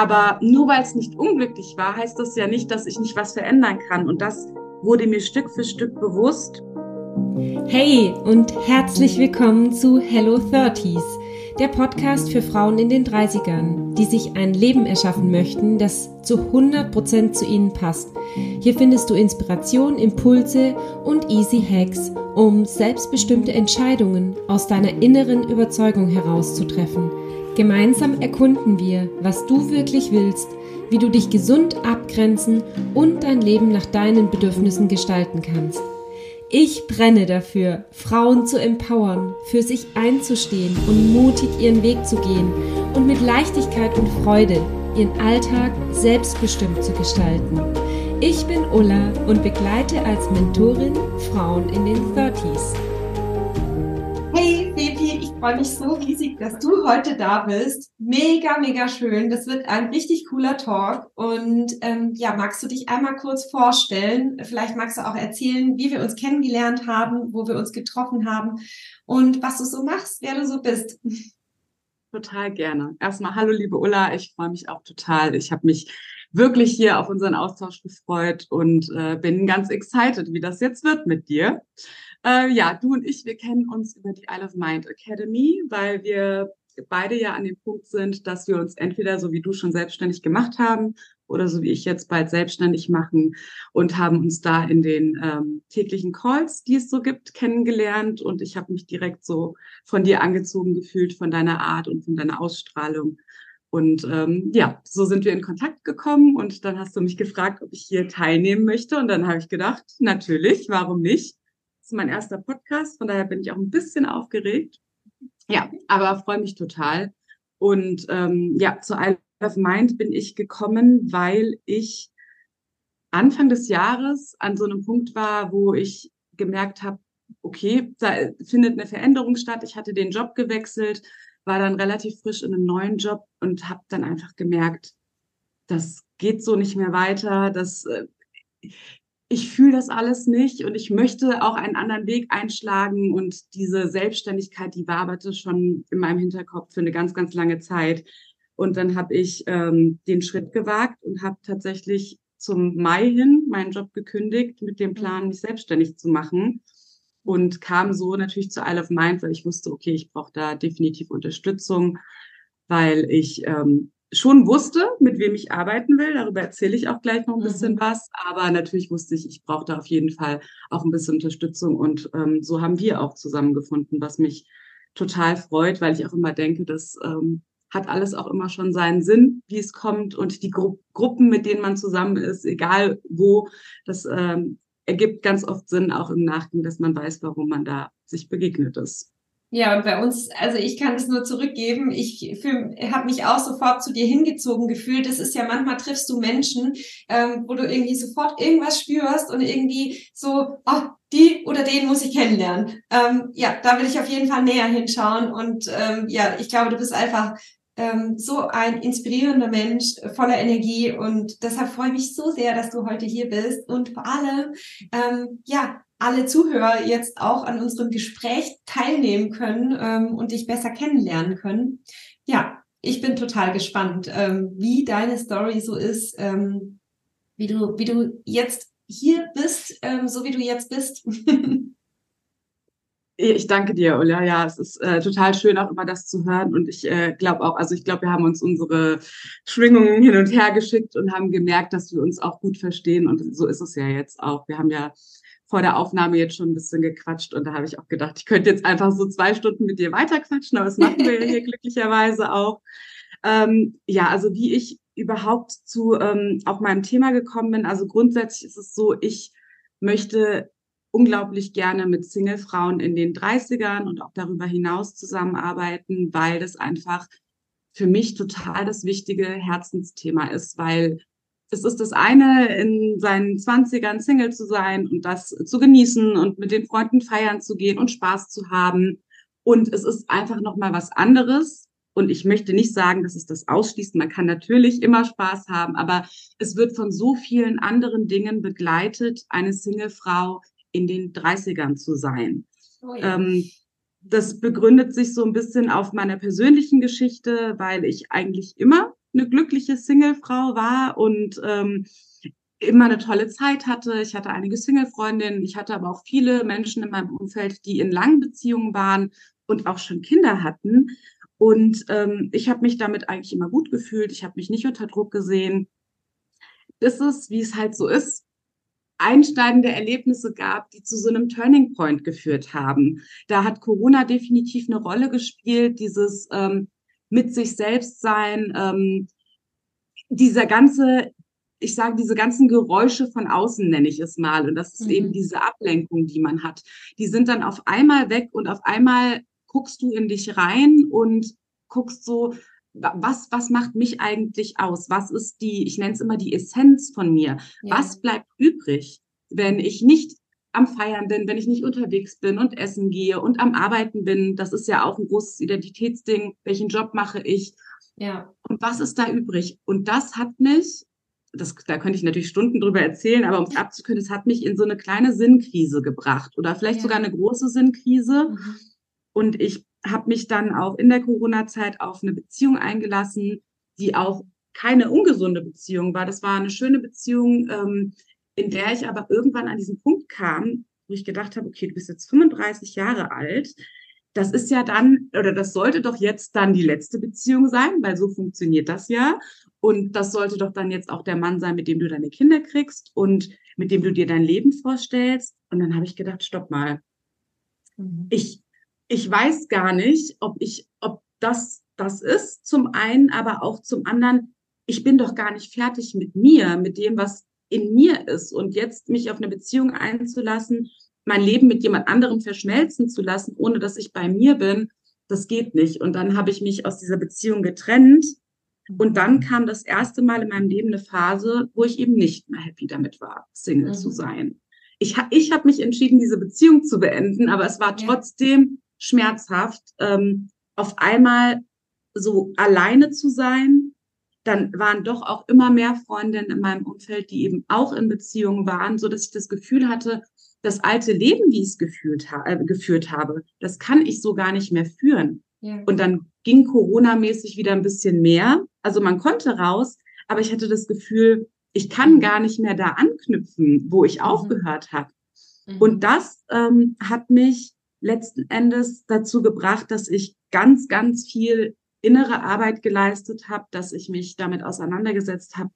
Aber nur weil es nicht unglücklich war, heißt das ja nicht, dass ich nicht was verändern kann. Und das wurde mir Stück für Stück bewusst. Hey und herzlich willkommen zu Hello 30s, der Podcast für Frauen in den 30ern, die sich ein Leben erschaffen möchten, das zu 100% zu ihnen passt. Hier findest du Inspiration, Impulse und easy Hacks, um selbstbestimmte Entscheidungen aus deiner inneren Überzeugung herauszutreffen – Gemeinsam erkunden wir, was du wirklich willst, wie du dich gesund abgrenzen und dein Leben nach deinen Bedürfnissen gestalten kannst. Ich brenne dafür, Frauen zu empowern, für sich einzustehen und mutig ihren Weg zu gehen und mit Leichtigkeit und Freude ihren Alltag selbstbestimmt zu gestalten. Ich bin Ulla und begleite als Mentorin Frauen in den 30s freue mich so riesig, dass du heute da bist. Mega, mega schön. Das wird ein richtig cooler Talk. Und ähm, ja, magst du dich einmal kurz vorstellen? Vielleicht magst du auch erzählen, wie wir uns kennengelernt haben, wo wir uns getroffen haben und was du so machst, wer du so bist. Total gerne. Erstmal hallo, liebe Ulla. Ich freue mich auch total. Ich habe mich wirklich hier auf unseren Austausch gefreut und äh, bin ganz excited, wie das jetzt wird mit dir. Äh, ja, du und ich, wir kennen uns über die Isle of Mind Academy, weil wir beide ja an dem Punkt sind, dass wir uns entweder so wie du schon selbstständig gemacht haben oder so wie ich jetzt bald selbstständig machen und haben uns da in den ähm, täglichen Calls, die es so gibt, kennengelernt und ich habe mich direkt so von dir angezogen gefühlt, von deiner Art und von deiner Ausstrahlung. Und ähm, ja, so sind wir in Kontakt gekommen und dann hast du mich gefragt, ob ich hier teilnehmen möchte und dann habe ich gedacht, natürlich, warum nicht? Ist mein erster Podcast, von daher bin ich auch ein bisschen aufgeregt. Ja, aber freue mich total. Und ähm, ja, zu Isle of Mind bin ich gekommen, weil ich Anfang des Jahres an so einem Punkt war, wo ich gemerkt habe, okay, da findet eine Veränderung statt. Ich hatte den Job gewechselt, war dann relativ frisch in einem neuen Job und habe dann einfach gemerkt, das geht so nicht mehr weiter. Das, äh, ich fühle das alles nicht und ich möchte auch einen anderen Weg einschlagen und diese Selbstständigkeit, die waberte schon in meinem Hinterkopf für eine ganz, ganz lange Zeit. Und dann habe ich ähm, den Schritt gewagt und habe tatsächlich zum Mai hin meinen Job gekündigt mit dem Plan, mich selbstständig zu machen und kam so natürlich zu Isle of Mind, weil ich wusste, okay, ich brauche da definitiv Unterstützung, weil ich ähm, schon wusste, mit wem ich arbeiten will. Darüber erzähle ich auch gleich noch ein bisschen mhm. was. Aber natürlich wusste ich, ich brauche da auf jeden Fall auch ein bisschen Unterstützung. Und ähm, so haben wir auch zusammengefunden, was mich total freut, weil ich auch immer denke, das ähm, hat alles auch immer schon seinen Sinn, wie es kommt. Und die Gru Gruppen, mit denen man zusammen ist, egal wo, das ähm, ergibt ganz oft Sinn, auch im Nachgang, dass man weiß, warum man da sich begegnet ist. Ja, und bei uns, also ich kann das nur zurückgeben. Ich habe mich auch sofort zu dir hingezogen gefühlt. Das ist ja manchmal triffst du Menschen, ähm, wo du irgendwie sofort irgendwas spürst und irgendwie so, oh, die oder den muss ich kennenlernen. Ähm, ja, da will ich auf jeden Fall näher hinschauen. Und ähm, ja, ich glaube, du bist einfach ähm, so ein inspirierender Mensch voller Energie und deshalb freue ich mich so sehr, dass du heute hier bist und vor allem ähm, ja alle Zuhörer jetzt auch an unserem Gespräch teilnehmen können ähm, und dich besser kennenlernen können. Ja, ich bin total gespannt, ähm, wie deine Story so ist, ähm, wie du, wie du jetzt hier bist, ähm, so wie du jetzt bist. Ich danke dir, Ulla. Ja, es ist äh, total schön, auch immer das zu hören. Und ich äh, glaube auch, also ich glaube, wir haben uns unsere Schwingungen hin und her geschickt und haben gemerkt, dass wir uns auch gut verstehen. Und so ist es ja jetzt auch. Wir haben ja vor der Aufnahme jetzt schon ein bisschen gequatscht und da habe ich auch gedacht, ich könnte jetzt einfach so zwei Stunden mit dir weiterquatschen, aber das machen wir ja hier glücklicherweise auch. Ähm, ja, also wie ich überhaupt zu ähm, auch meinem Thema gekommen bin. Also grundsätzlich ist es so, ich möchte unglaublich gerne mit Single-Frauen in den 30ern und auch darüber hinaus zusammenarbeiten, weil das einfach für mich total das wichtige Herzensthema ist, weil es ist das eine, in seinen Zwanzigern Single zu sein und das zu genießen und mit den Freunden feiern zu gehen und Spaß zu haben. Und es ist einfach nochmal was anderes. Und ich möchte nicht sagen, dass es das ausschließt. Man kann natürlich immer Spaß haben, aber es wird von so vielen anderen Dingen begleitet, eine Singlefrau in den 30ern zu sein. Oh ja. ähm, das begründet sich so ein bisschen auf meiner persönlichen Geschichte, weil ich eigentlich immer eine glückliche Singlefrau war und ähm, immer eine tolle Zeit hatte. Ich hatte einige Single-Freundinnen, ich hatte aber auch viele Menschen in meinem Umfeld, die in langen Beziehungen waren und auch schon Kinder hatten. Und ähm, ich habe mich damit eigentlich immer gut gefühlt. Ich habe mich nicht unter Druck gesehen. Bis es, wie es halt so ist, einschneidende Erlebnisse gab, die zu so einem Turning Point geführt haben. Da hat Corona definitiv eine Rolle gespielt, dieses ähm, mit sich selbst sein, ähm, dieser ganze, ich sage, diese ganzen Geräusche von außen nenne ich es mal. Und das ist mhm. eben diese Ablenkung, die man hat. Die sind dann auf einmal weg und auf einmal guckst du in dich rein und guckst so, was, was macht mich eigentlich aus? Was ist die, ich nenne es immer die Essenz von mir? Ja. Was bleibt übrig, wenn ich nicht am Feiern bin, wenn ich nicht unterwegs bin und essen gehe und am Arbeiten bin? Das ist ja auch ein großes Identitätsding. Welchen Job mache ich? Ja. Und was ist da übrig? Und das hat mich, das, da könnte ich natürlich Stunden drüber erzählen, aber um es abzukürzen, es hat mich in so eine kleine Sinnkrise gebracht oder vielleicht ja. sogar eine große Sinnkrise. Mhm. Und ich habe mich dann auch in der Corona-Zeit auf eine Beziehung eingelassen, die auch keine ungesunde Beziehung war. Das war eine schöne Beziehung, ähm, in der ich aber irgendwann an diesen Punkt kam, wo ich gedacht habe, okay, du bist jetzt 35 Jahre alt. Das ist ja dann, oder das sollte doch jetzt dann die letzte Beziehung sein, weil so funktioniert das ja. Und das sollte doch dann jetzt auch der Mann sein, mit dem du deine Kinder kriegst und mit dem du dir dein Leben vorstellst. Und dann habe ich gedacht, stopp mal. Mhm. Ich ich weiß gar nicht, ob ich, ob das das ist, zum einen, aber auch zum anderen, ich bin doch gar nicht fertig mit mir, mit dem, was in mir ist. Und jetzt mich auf eine Beziehung einzulassen, mein Leben mit jemand anderem verschmelzen zu lassen, ohne dass ich bei mir bin, das geht nicht. Und dann habe ich mich aus dieser Beziehung getrennt. Und dann kam das erste Mal in meinem Leben eine Phase, wo ich eben nicht mehr happy damit war, Single mhm. zu sein. Ich, ich habe mich entschieden, diese Beziehung zu beenden, aber es war trotzdem schmerzhaft, ähm, auf einmal so alleine zu sein. Dann waren doch auch immer mehr Freundinnen in meinem Umfeld, die eben auch in Beziehungen waren, so dass ich das Gefühl hatte, das alte Leben, wie ich es gefühlt ha äh, geführt habe, das kann ich so gar nicht mehr führen. Ja. Und dann ging Corona-mäßig wieder ein bisschen mehr. Also man konnte raus, aber ich hatte das Gefühl, ich kann gar nicht mehr da anknüpfen, wo ich mhm. aufgehört habe. Mhm. Und das ähm, hat mich letzten Endes dazu gebracht, dass ich ganz, ganz viel innere Arbeit geleistet habe, dass ich mich damit auseinandergesetzt habe,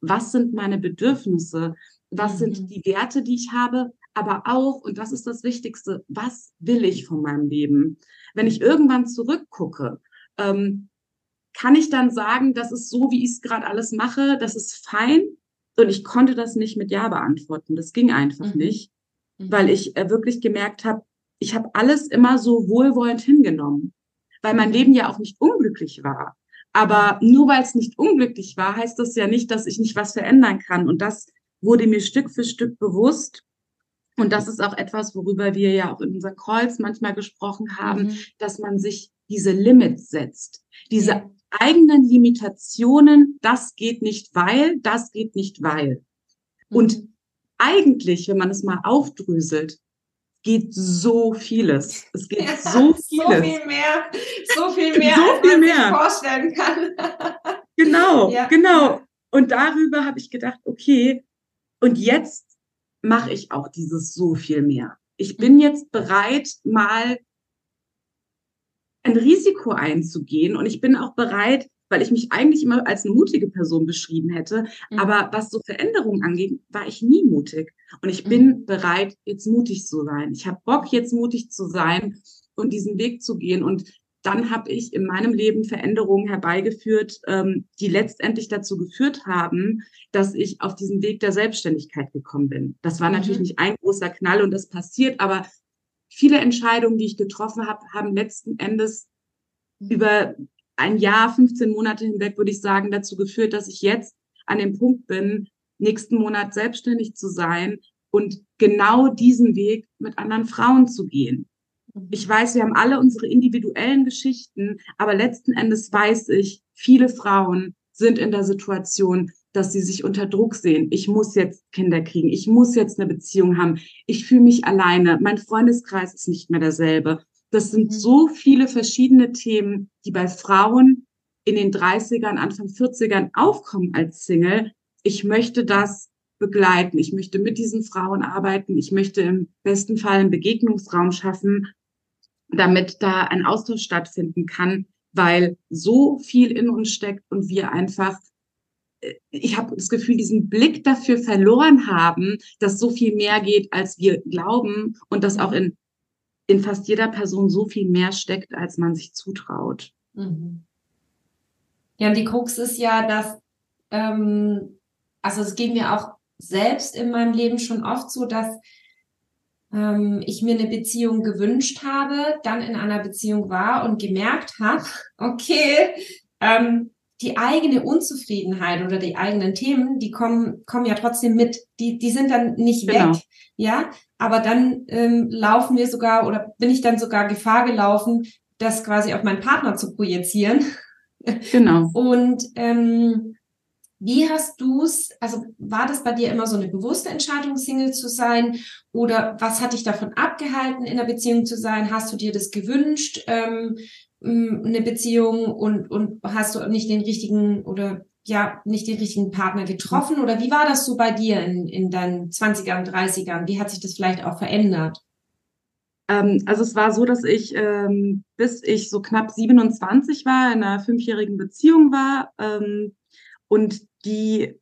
was sind meine Bedürfnisse, was mhm. sind die Werte, die ich habe, aber auch, und das ist das Wichtigste, was will ich von meinem Leben? Wenn ich irgendwann zurückgucke, ähm, kann ich dann sagen, das ist so, wie ich es gerade alles mache, das ist fein. Und ich konnte das nicht mit Ja beantworten. Das ging einfach mhm. nicht, weil mhm. ich äh, wirklich gemerkt habe, ich habe alles immer so wohlwollend hingenommen, weil mein Leben ja auch nicht unglücklich war. Aber nur weil es nicht unglücklich war, heißt das ja nicht, dass ich nicht was verändern kann. Und das wurde mir Stück für Stück bewusst. Und das ist auch etwas, worüber wir ja auch in unseren Calls manchmal gesprochen haben, mhm. dass man sich diese Limits setzt. Diese ja. eigenen Limitationen, das geht nicht, weil, das geht nicht, weil. Mhm. Und eigentlich, wenn man es mal aufdröselt, geht so vieles. Es geht ja, so vieles. So viel mehr, so viel mehr, so als viel man mehr. sich vorstellen kann. genau, ja. genau. Und darüber habe ich gedacht, okay, und jetzt mache ich auch dieses so viel mehr. Ich bin mhm. jetzt bereit, mal ein Risiko einzugehen und ich bin auch bereit, weil ich mich eigentlich immer als eine mutige Person beschrieben hätte. Mhm. Aber was so Veränderungen angeht, war ich nie mutig. Und ich bin mhm. bereit, jetzt mutig zu sein. Ich habe Bock, jetzt mutig zu sein und diesen Weg zu gehen. Und dann habe ich in meinem Leben Veränderungen herbeigeführt, ähm, die letztendlich dazu geführt haben, dass ich auf diesen Weg der Selbstständigkeit gekommen bin. Das war mhm. natürlich nicht ein großer Knall und das passiert, aber viele Entscheidungen, die ich getroffen habe, haben letzten Endes mhm. über ein Jahr, 15 Monate hinweg, würde ich sagen, dazu geführt, dass ich jetzt an dem Punkt bin, nächsten Monat selbstständig zu sein und genau diesen Weg mit anderen Frauen zu gehen. Mhm. Ich weiß, wir haben alle unsere individuellen Geschichten, aber letzten Endes weiß ich, viele Frauen sind in der Situation, dass sie sich unter Druck sehen. Ich muss jetzt Kinder kriegen. Ich muss jetzt eine Beziehung haben. Ich fühle mich alleine. Mein Freundeskreis ist nicht mehr derselbe. Das sind mhm. so viele verschiedene Themen, die bei Frauen in den 30ern, Anfang 40ern aufkommen als Single. Ich möchte das begleiten. Ich möchte mit diesen Frauen arbeiten. Ich möchte im besten Fall einen Begegnungsraum schaffen, damit da ein Austausch stattfinden kann, weil so viel in uns steckt und wir einfach äh, ich habe das Gefühl, diesen Blick dafür verloren haben, dass so viel mehr geht, als wir glauben und dass auch in, in fast jeder Person so viel mehr steckt, als man sich zutraut. Mhm. Ja, und die Krux ist ja, dass, ähm, also es geht mir auch selbst in meinem Leben schon oft so, dass ähm, ich mir eine Beziehung gewünscht habe, dann in einer Beziehung war und gemerkt habe, okay, ähm, die eigene Unzufriedenheit oder die eigenen Themen, die kommen, kommen ja trotzdem mit. Die, die sind dann nicht genau. weg. Ja, aber dann ähm, laufen wir sogar oder bin ich dann sogar Gefahr gelaufen, das quasi auf meinen Partner zu projizieren. Genau. Und ähm, wie hast du es, also war das bei dir immer so eine bewusste Entscheidung, Single zu sein? Oder was hat dich davon abgehalten, in einer Beziehung zu sein? Hast du dir das gewünscht, ähm, eine Beziehung und, und hast du nicht den richtigen oder ja, nicht den richtigen Partner getroffen? Oder wie war das so bei dir in, in deinen 20ern, 30ern? Wie hat sich das vielleicht auch verändert? Ähm, also es war so, dass ich, ähm, bis ich so knapp 27 war, in einer fünfjährigen Beziehung war. Ähm, und die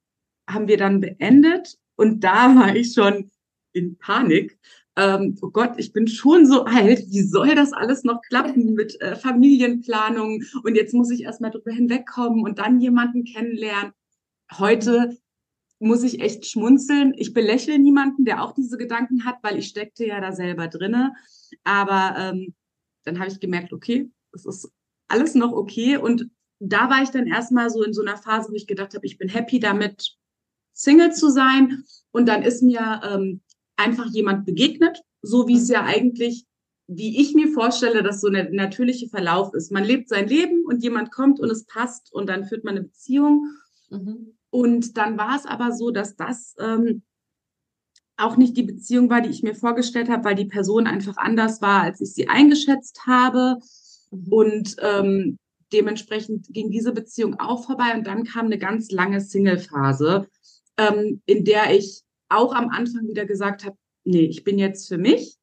haben wir dann beendet und da war ich schon in Panik. Ähm, oh Gott, ich bin schon so alt, wie soll das alles noch klappen mit äh, Familienplanung? Und jetzt muss ich erstmal drüber hinwegkommen und dann jemanden kennenlernen. Heute muss ich echt schmunzeln. Ich belächle niemanden, der auch diese Gedanken hat, weil ich steckte ja da selber drinne. Aber ähm, dann habe ich gemerkt, okay, es ist alles noch okay und da war ich dann erstmal so in so einer Phase, wo ich gedacht habe, ich bin happy damit, Single zu sein. Und dann ist mir ähm, einfach jemand begegnet, so wie es ja eigentlich, wie ich mir vorstelle, dass so ein natürlicher Verlauf ist. Man lebt sein Leben und jemand kommt und es passt und dann führt man eine Beziehung. Mhm. Und dann war es aber so, dass das ähm, auch nicht die Beziehung war, die ich mir vorgestellt habe, weil die Person einfach anders war, als ich sie eingeschätzt habe. Mhm. Und ähm, dementsprechend ging diese Beziehung auch vorbei und dann kam eine ganz lange Single-Phase, ähm, in der ich auch am Anfang wieder gesagt habe, nee, ich bin jetzt für mich.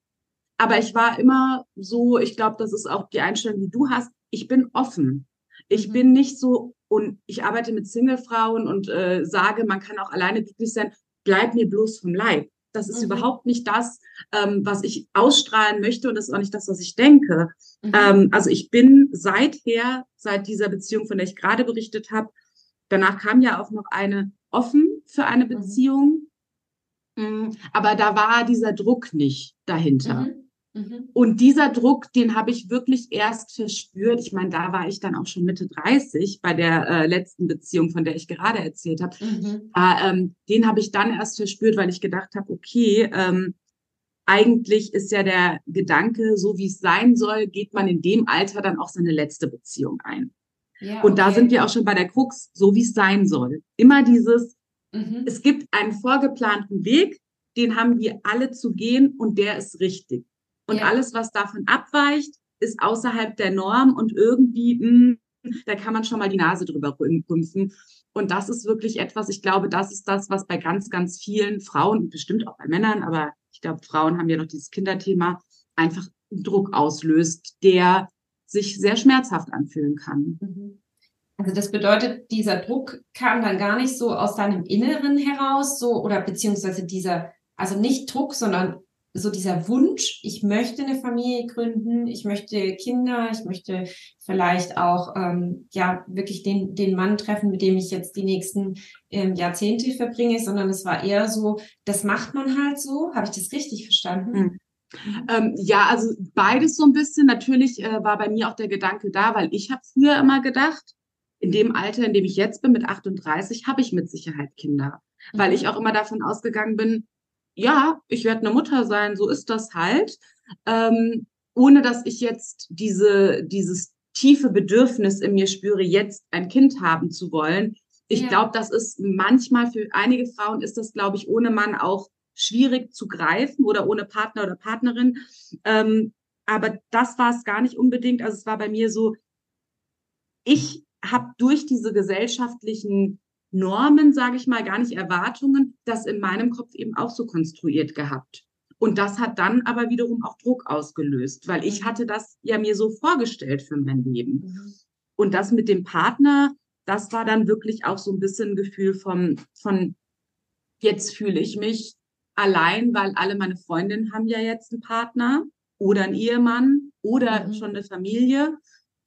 Aber ich war immer so, ich glaube, das ist auch die Einstellung, die du hast. Ich bin offen. Ich mhm. bin nicht so, und ich arbeite mit Single-Frauen und äh, sage, man kann auch alleine glücklich sein. Bleib mir bloß vom Leib. Das ist mhm. überhaupt nicht das, ähm, was ich ausstrahlen möchte und das ist auch nicht das, was ich denke. Mhm. Ähm, also ich bin seither, seit dieser Beziehung, von der ich gerade berichtet habe, danach kam ja auch noch eine offen für eine mhm. Beziehung. Mhm. Aber da war dieser Druck nicht dahinter. Mhm. Mhm. Und dieser Druck, den habe ich wirklich erst verspürt. Ich meine, da war ich dann auch schon Mitte 30 bei der äh, letzten Beziehung, von der ich gerade erzählt habe. Mhm. Äh, ähm, den habe ich dann erst verspürt, weil ich gedacht habe, okay, ähm, eigentlich ist ja der Gedanke, so wie es sein soll, geht man in dem Alter dann auch seine letzte Beziehung ein. Ja, und da sind wir auch schon bei der Krux, so wie es sein soll. Immer dieses, mhm. es gibt einen vorgeplanten Weg, den haben wir alle zu gehen und der ist richtig. Und ja. alles, was davon abweicht, ist außerhalb der Norm und irgendwie, mh, hm, da kann man schon mal die Nase drüber rümpfen. Und das ist wirklich etwas, ich glaube, das ist das, was bei ganz, ganz vielen Frauen und bestimmt auch bei Männern, aber ich glaube, Frauen haben ja noch dieses Kinderthema, einfach Druck auslöst, der sich sehr schmerzhaft anfühlen kann. Mhm. Also das bedeutet, dieser Druck kam dann gar nicht so aus deinem Inneren heraus, so oder beziehungsweise dieser, also nicht Druck, sondern so dieser Wunsch, ich möchte eine Familie gründen, ich möchte Kinder, ich möchte vielleicht auch ähm, ja wirklich den, den Mann treffen, mit dem ich jetzt die nächsten ähm, Jahrzehnte verbringe, sondern es war eher so, das macht man halt so. Habe ich das richtig verstanden? Hm. Ähm, ja, also beides so ein bisschen. Natürlich äh, war bei mir auch der Gedanke da, weil ich habe früher immer gedacht, in dem Alter, in dem ich jetzt bin, mit 38, habe ich mit Sicherheit Kinder. Mhm. Weil ich auch immer davon ausgegangen bin, ja, ich werde eine Mutter sein, so ist das halt. Ähm, ohne dass ich jetzt diese, dieses tiefe Bedürfnis in mir spüre, jetzt ein Kind haben zu wollen. Ich ja. glaube, das ist manchmal für einige Frauen ist das, glaube ich, ohne Mann auch schwierig zu greifen oder ohne Partner oder Partnerin. Ähm, aber das war es gar nicht unbedingt. Also es war bei mir so, ich habe durch diese gesellschaftlichen Normen, sage ich mal, gar nicht Erwartungen, das in meinem Kopf eben auch so konstruiert gehabt. Und das hat dann aber wiederum auch Druck ausgelöst, weil ich mhm. hatte das ja mir so vorgestellt für mein Leben. Mhm. Und das mit dem Partner, das war dann wirklich auch so ein bisschen ein Gefühl vom, von, jetzt fühle ich mich allein, weil alle meine Freundinnen haben ja jetzt einen Partner oder einen Ehemann oder mhm. schon eine Familie.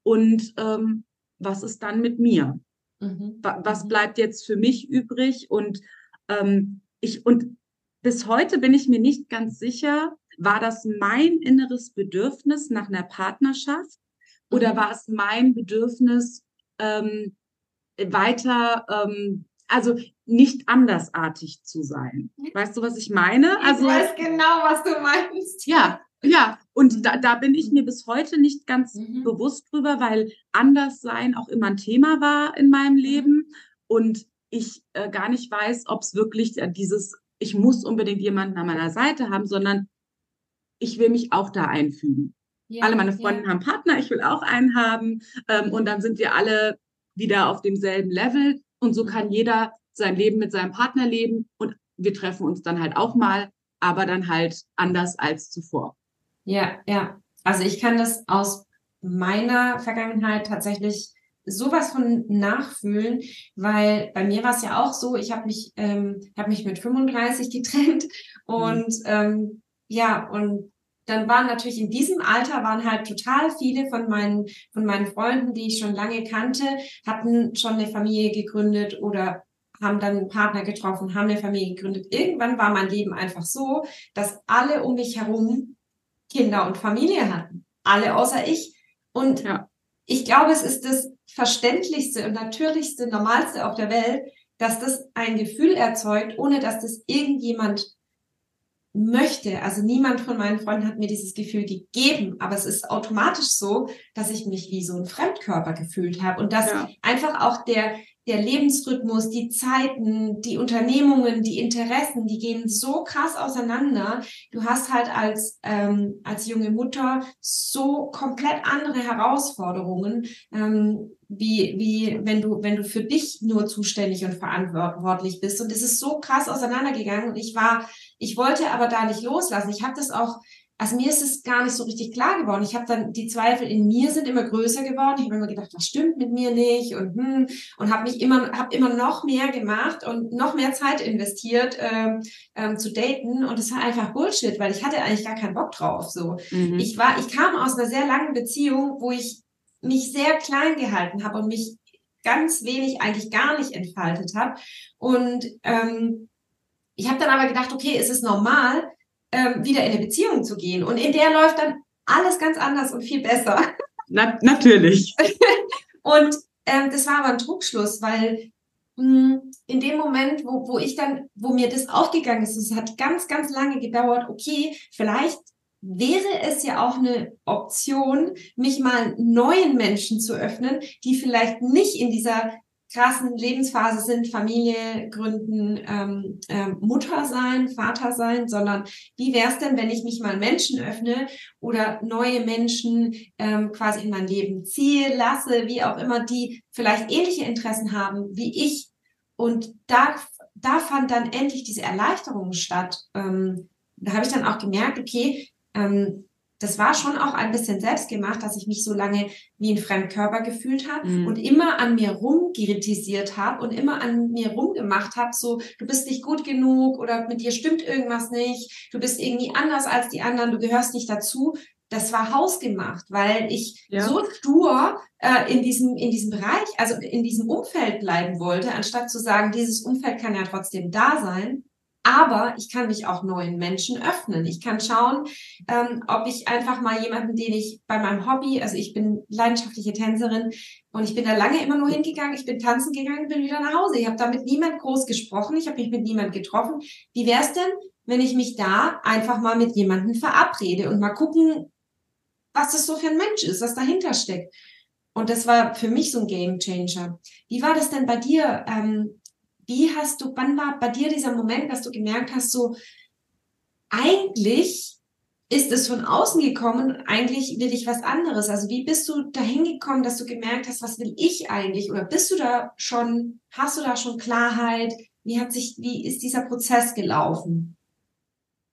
Und ähm, was ist dann mit mir? Mhm. Was mhm. bleibt jetzt für mich übrig? Und ähm, ich und bis heute bin ich mir nicht ganz sicher, war das mein inneres Bedürfnis nach einer Partnerschaft oder mhm. war es mein Bedürfnis ähm, weiter, ähm, also nicht andersartig zu sein? Weißt du, was ich meine? Also, ich weiß genau, was du meinst. Ja, ja, und da, da bin ich mir bis heute nicht ganz mhm. bewusst drüber, weil Anderssein auch immer ein Thema war in meinem mhm. Leben und ich äh, gar nicht weiß, ob es wirklich äh, dieses, ich muss unbedingt jemanden an meiner Seite haben, sondern ich will mich auch da einfügen. Ja, alle meine Freunde ja. haben Partner, ich will auch einen haben ähm, und dann sind wir alle wieder auf demselben Level und so kann mhm. jeder sein Leben mit seinem Partner leben und wir treffen uns dann halt auch mal, aber dann halt anders als zuvor. Ja, ja. Also ich kann das aus meiner Vergangenheit tatsächlich sowas von nachfühlen, weil bei mir war es ja auch so, ich habe mich, ähm, hab mich mit 35 getrennt und mhm. ähm, ja, und dann waren natürlich in diesem Alter waren halt total viele von meinen, von meinen Freunden, die ich schon lange kannte, hatten schon eine Familie gegründet oder haben dann einen Partner getroffen, haben eine Familie gegründet. Irgendwann war mein Leben einfach so, dass alle um mich herum Kinder und Familie hatten. Alle außer ich. Und ja. ich glaube, es ist das verständlichste und natürlichste, normalste auf der Welt, dass das ein Gefühl erzeugt, ohne dass das irgendjemand möchte. Also niemand von meinen Freunden hat mir dieses Gefühl gegeben, aber es ist automatisch so, dass ich mich wie so ein Fremdkörper gefühlt habe und dass ja. einfach auch der der Lebensrhythmus, die Zeiten, die Unternehmungen, die Interessen, die gehen so krass auseinander. Du hast halt als, ähm, als junge Mutter so komplett andere Herausforderungen, ähm, wie, wie wenn du, wenn du für dich nur zuständig und verantwortlich bist. Und es ist so krass auseinandergegangen. Und ich war, ich wollte aber da nicht loslassen. Ich habe das auch also mir ist es gar nicht so richtig klar geworden. Ich habe dann, die Zweifel in mir sind immer größer geworden. Ich habe immer gedacht, was stimmt mit mir nicht und hm, und habe mich immer, habe immer noch mehr gemacht und noch mehr Zeit investiert ähm, ähm, zu daten und es war einfach Bullshit, weil ich hatte eigentlich gar keinen Bock drauf. So, mhm. ich war, ich kam aus einer sehr langen Beziehung, wo ich mich sehr klein gehalten habe und mich ganz wenig, eigentlich gar nicht entfaltet habe und ähm, ich habe dann aber gedacht, okay, es ist normal, ähm, wieder in eine Beziehung zu gehen. Und in der läuft dann alles ganz anders und viel besser. Na, natürlich. und ähm, das war aber ein Trugschluss, weil mh, hm, in dem Moment, wo, wo ich dann, wo mir das aufgegangen ist, es hat ganz, ganz lange gedauert, okay, vielleicht wäre es ja auch eine Option, mich mal neuen Menschen zu öffnen, die vielleicht nicht in dieser krassen Lebensphase sind, Familie gründen, ähm, ähm, Mutter sein, Vater sein, sondern wie wäre es denn, wenn ich mich mal Menschen öffne oder neue Menschen ähm, quasi in mein Leben ziehe, lasse, wie auch immer, die vielleicht ähnliche Interessen haben wie ich. Und da, da fand dann endlich diese Erleichterung statt. Ähm, da habe ich dann auch gemerkt, okay, ähm, das war schon auch ein bisschen selbst gemacht, dass ich mich so lange wie ein Fremdkörper gefühlt habe mhm. und immer an mir rumkritisiert habe und immer an mir rumgemacht habe, so du bist nicht gut genug oder mit dir stimmt irgendwas nicht, du bist irgendwie anders als die anderen, du gehörst nicht dazu. Das war hausgemacht, weil ich ja. so stur äh, in diesem in diesem Bereich, also in diesem Umfeld bleiben wollte, anstatt zu sagen, dieses Umfeld kann ja trotzdem da sein aber ich kann mich auch neuen Menschen öffnen. Ich kann schauen, ähm, ob ich einfach mal jemanden, den ich bei meinem Hobby, also ich bin leidenschaftliche Tänzerin und ich bin da lange immer nur hingegangen, ich bin tanzen gegangen, bin wieder nach Hause. Ich habe da mit niemand groß gesprochen, ich habe mich mit niemand getroffen. Wie wäre es denn, wenn ich mich da einfach mal mit jemandem verabrede und mal gucken, was das so für ein Mensch ist, was dahinter steckt. Und das war für mich so ein Game Changer. Wie war das denn bei dir? Ähm, wie hast du, wann war bei dir dieser Moment, dass du gemerkt hast, so eigentlich ist es von außen gekommen eigentlich will ich was anderes? Also wie bist du dahin gekommen, dass du gemerkt hast, was will ich eigentlich? Oder bist du da schon, hast du da schon Klarheit? Wie hat sich, wie ist dieser Prozess gelaufen?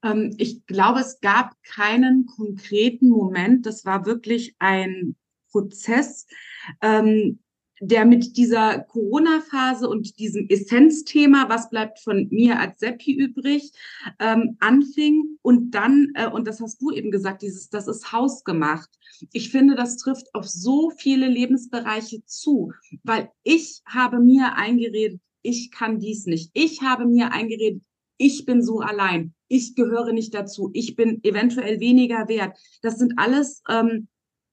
Ähm, ich glaube, es gab keinen konkreten Moment. Das war wirklich ein Prozess. Ähm, der mit dieser Corona-Phase und diesem Essenzthema, was bleibt von mir als Seppi übrig, ähm, anfing und dann, äh, und das hast du eben gesagt, dieses, das ist hausgemacht. Ich finde, das trifft auf so viele Lebensbereiche zu, weil ich habe mir eingeredet, ich kann dies nicht. Ich habe mir eingeredet, ich bin so allein. Ich gehöre nicht dazu. Ich bin eventuell weniger wert. Das sind alles ähm,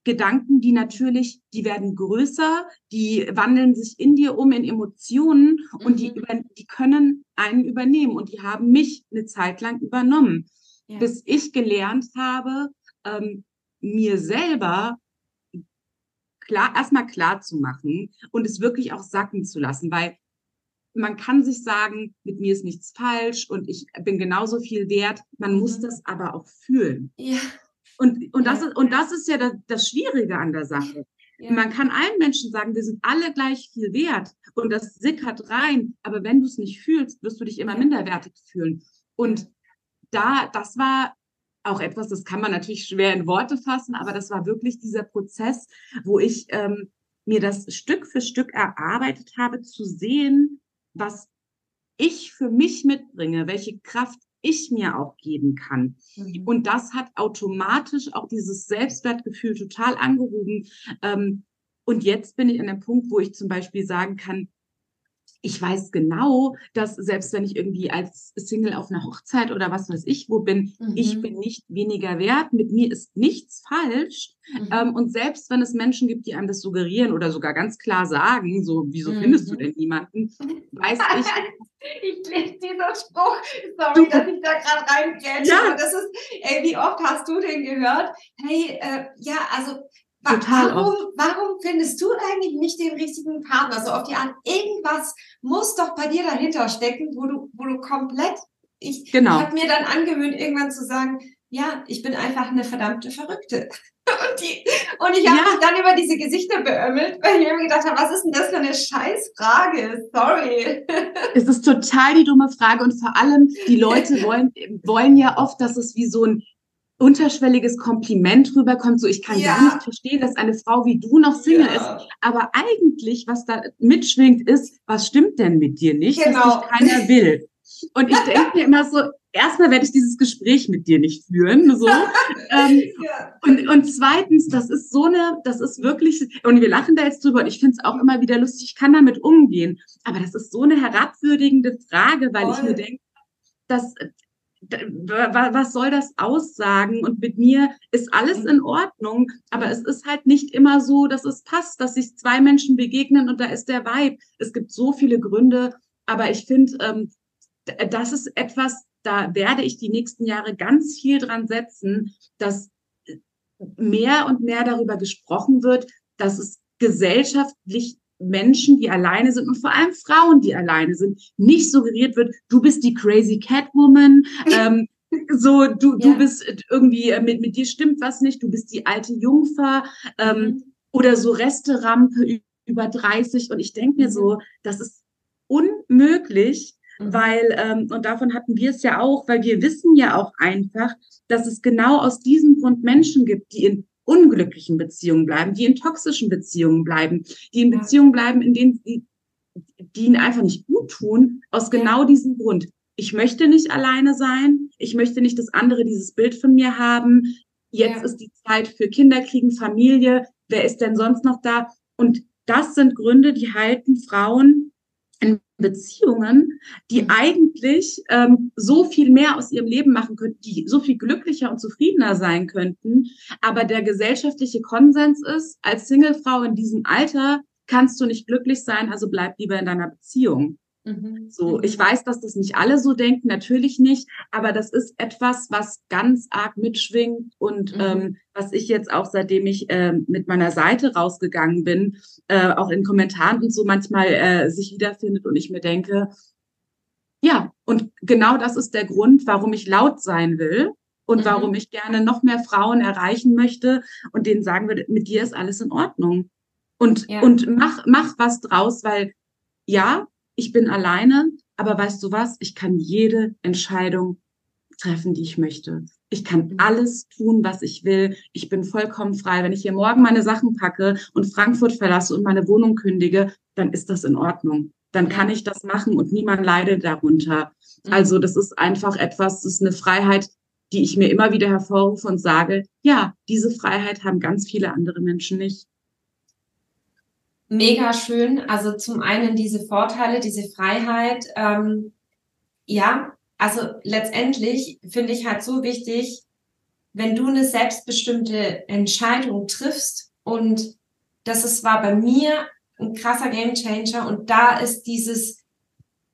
Gedanken, die natürlich, die werden größer, die wandeln sich in dir um in Emotionen mhm. und die, mhm. über, die können einen übernehmen und die haben mich eine Zeit lang übernommen, ja. bis ich gelernt habe, ähm, mir selber klar, erstmal klar zu machen und es wirklich auch sacken zu lassen, weil man kann sich sagen, mit mir ist nichts falsch und ich bin genauso viel wert. Man mhm. muss das aber auch fühlen. Ja. Und, und, das ist, und das ist ja das, das Schwierige an der Sache. Ja. Man kann allen Menschen sagen, wir sind alle gleich viel wert und das sickert rein. Aber wenn du es nicht fühlst, wirst du dich immer minderwertig fühlen. Und da, das war auch etwas, das kann man natürlich schwer in Worte fassen, aber das war wirklich dieser Prozess, wo ich ähm, mir das Stück für Stück erarbeitet habe, zu sehen, was ich für mich mitbringe, welche Kraft ich mir auch geben kann. Mhm. Und das hat automatisch auch dieses Selbstwertgefühl total angehoben. Ähm, und jetzt bin ich an dem Punkt, wo ich zum Beispiel sagen kann, ich weiß genau, dass selbst wenn ich irgendwie als Single auf einer Hochzeit oder was weiß ich wo bin, mhm. ich bin nicht weniger wert, mit mir ist nichts falsch. Mhm. Ähm, und selbst wenn es Menschen gibt, die einem das suggerieren oder sogar ganz klar sagen, so, wieso mhm. findest du denn niemanden, weiß ich. ich lese dieser Spruch, sorry, dass ich da gerade reingrätsche, ja. das ist, ey, wie oft hast du den gehört? Hey, äh, ja, also Total warum, oft. warum findest du eigentlich nicht den richtigen Partner? So auf die Art, irgendwas muss doch bei dir dahinter stecken, wo du, wo du komplett, ich genau. habe mir dann angewöhnt, irgendwann zu sagen, ja, ich bin einfach eine verdammte Verrückte. Und, die, und ich habe ja. mich dann über diese Gesichter beömmelt, weil ich mir gedacht habe, was ist denn das für eine Scheißfrage? Sorry. Es ist total die dumme Frage und vor allem die Leute wollen, wollen ja oft, dass es wie so ein unterschwelliges Kompliment rüberkommt, so ich kann ja. gar nicht verstehen, dass eine Frau wie du noch Single ja. ist. Aber eigentlich, was da mitschwingt, ist, was stimmt denn mit dir nicht, genau. was dich keiner will. Und ich denke mir immer so, erstmal werde ich dieses Gespräch mit dir nicht führen. So. ähm, ja. und, und zweitens, das ist so eine, das ist wirklich, und wir lachen da jetzt drüber und ich finde es auch immer wieder lustig, ich kann damit umgehen. Aber das ist so eine herabwürdigende Frage, weil Voll. ich mir denke, dass was soll das aussagen? Und mit mir ist alles mhm. in Ordnung, aber es ist halt nicht immer so, dass es passt, dass sich zwei Menschen begegnen und da ist der Vibe. Es gibt so viele Gründe, aber ich finde, ähm, das ist etwas, da werde ich die nächsten Jahre ganz viel dran setzen, dass mehr und mehr darüber gesprochen wird, dass es gesellschaftlich Menschen, die alleine sind und vor allem Frauen, die alleine sind, nicht suggeriert wird, du bist die crazy Catwoman, ähm, so du, ja. du bist irgendwie, äh, mit, mit dir stimmt was nicht, du bist die alte Jungfer ähm, mhm. oder so Resterampe über 30 und ich denke mir mhm. so, das ist unmöglich, mhm. weil, ähm, und davon hatten wir es ja auch, weil wir wissen ja auch einfach, dass es genau aus diesem Grund Menschen gibt, die in unglücklichen Beziehungen bleiben, die in toxischen Beziehungen bleiben, die in Beziehungen bleiben, in denen die, die ihnen einfach nicht gut tun, aus genau diesem Grund. Ich möchte nicht alleine sein. Ich möchte nicht, dass andere dieses Bild von mir haben. Jetzt ja. ist die Zeit für Kinder kriegen, Familie. Wer ist denn sonst noch da? Und das sind Gründe, die halten Frauen Beziehungen, die mhm. eigentlich ähm, so viel mehr aus ihrem Leben machen könnten, die so viel glücklicher und zufriedener sein könnten. Aber der gesellschaftliche Konsens ist, als Singlefrau in diesem Alter kannst du nicht glücklich sein, also bleib lieber in deiner Beziehung. Mhm. So, ich weiß, dass das nicht alle so denken, natürlich nicht, aber das ist etwas, was ganz arg mitschwingt und mhm. ähm, was ich jetzt auch, seitdem ich äh, mit meiner Seite rausgegangen bin, äh, auch in Kommentaren und so manchmal äh, sich wiederfindet und ich mir denke, ja, und genau das ist der Grund, warum ich laut sein will und mhm. warum ich gerne noch mehr Frauen erreichen möchte und denen sagen würde, mit dir ist alles in Ordnung. Und, ja. und mach, mach was draus, weil ja, ich bin alleine, aber weißt du was? Ich kann jede Entscheidung treffen, die ich möchte. Ich kann mhm. alles tun, was ich will. Ich bin vollkommen frei. Wenn ich hier morgen meine Sachen packe und Frankfurt verlasse und meine Wohnung kündige, dann ist das in Ordnung. Dann kann ich das machen und niemand leidet darunter. Mhm. Also das ist einfach etwas, das ist eine Freiheit, die ich mir immer wieder hervorrufe und sage, ja, diese Freiheit haben ganz viele andere Menschen nicht. Mega schön. Also zum einen diese Vorteile, diese Freiheit. Ähm, ja, also letztendlich finde ich halt so wichtig, wenn du eine selbstbestimmte Entscheidung triffst und das ist, war bei mir ein krasser Gamechanger und da ist dieses,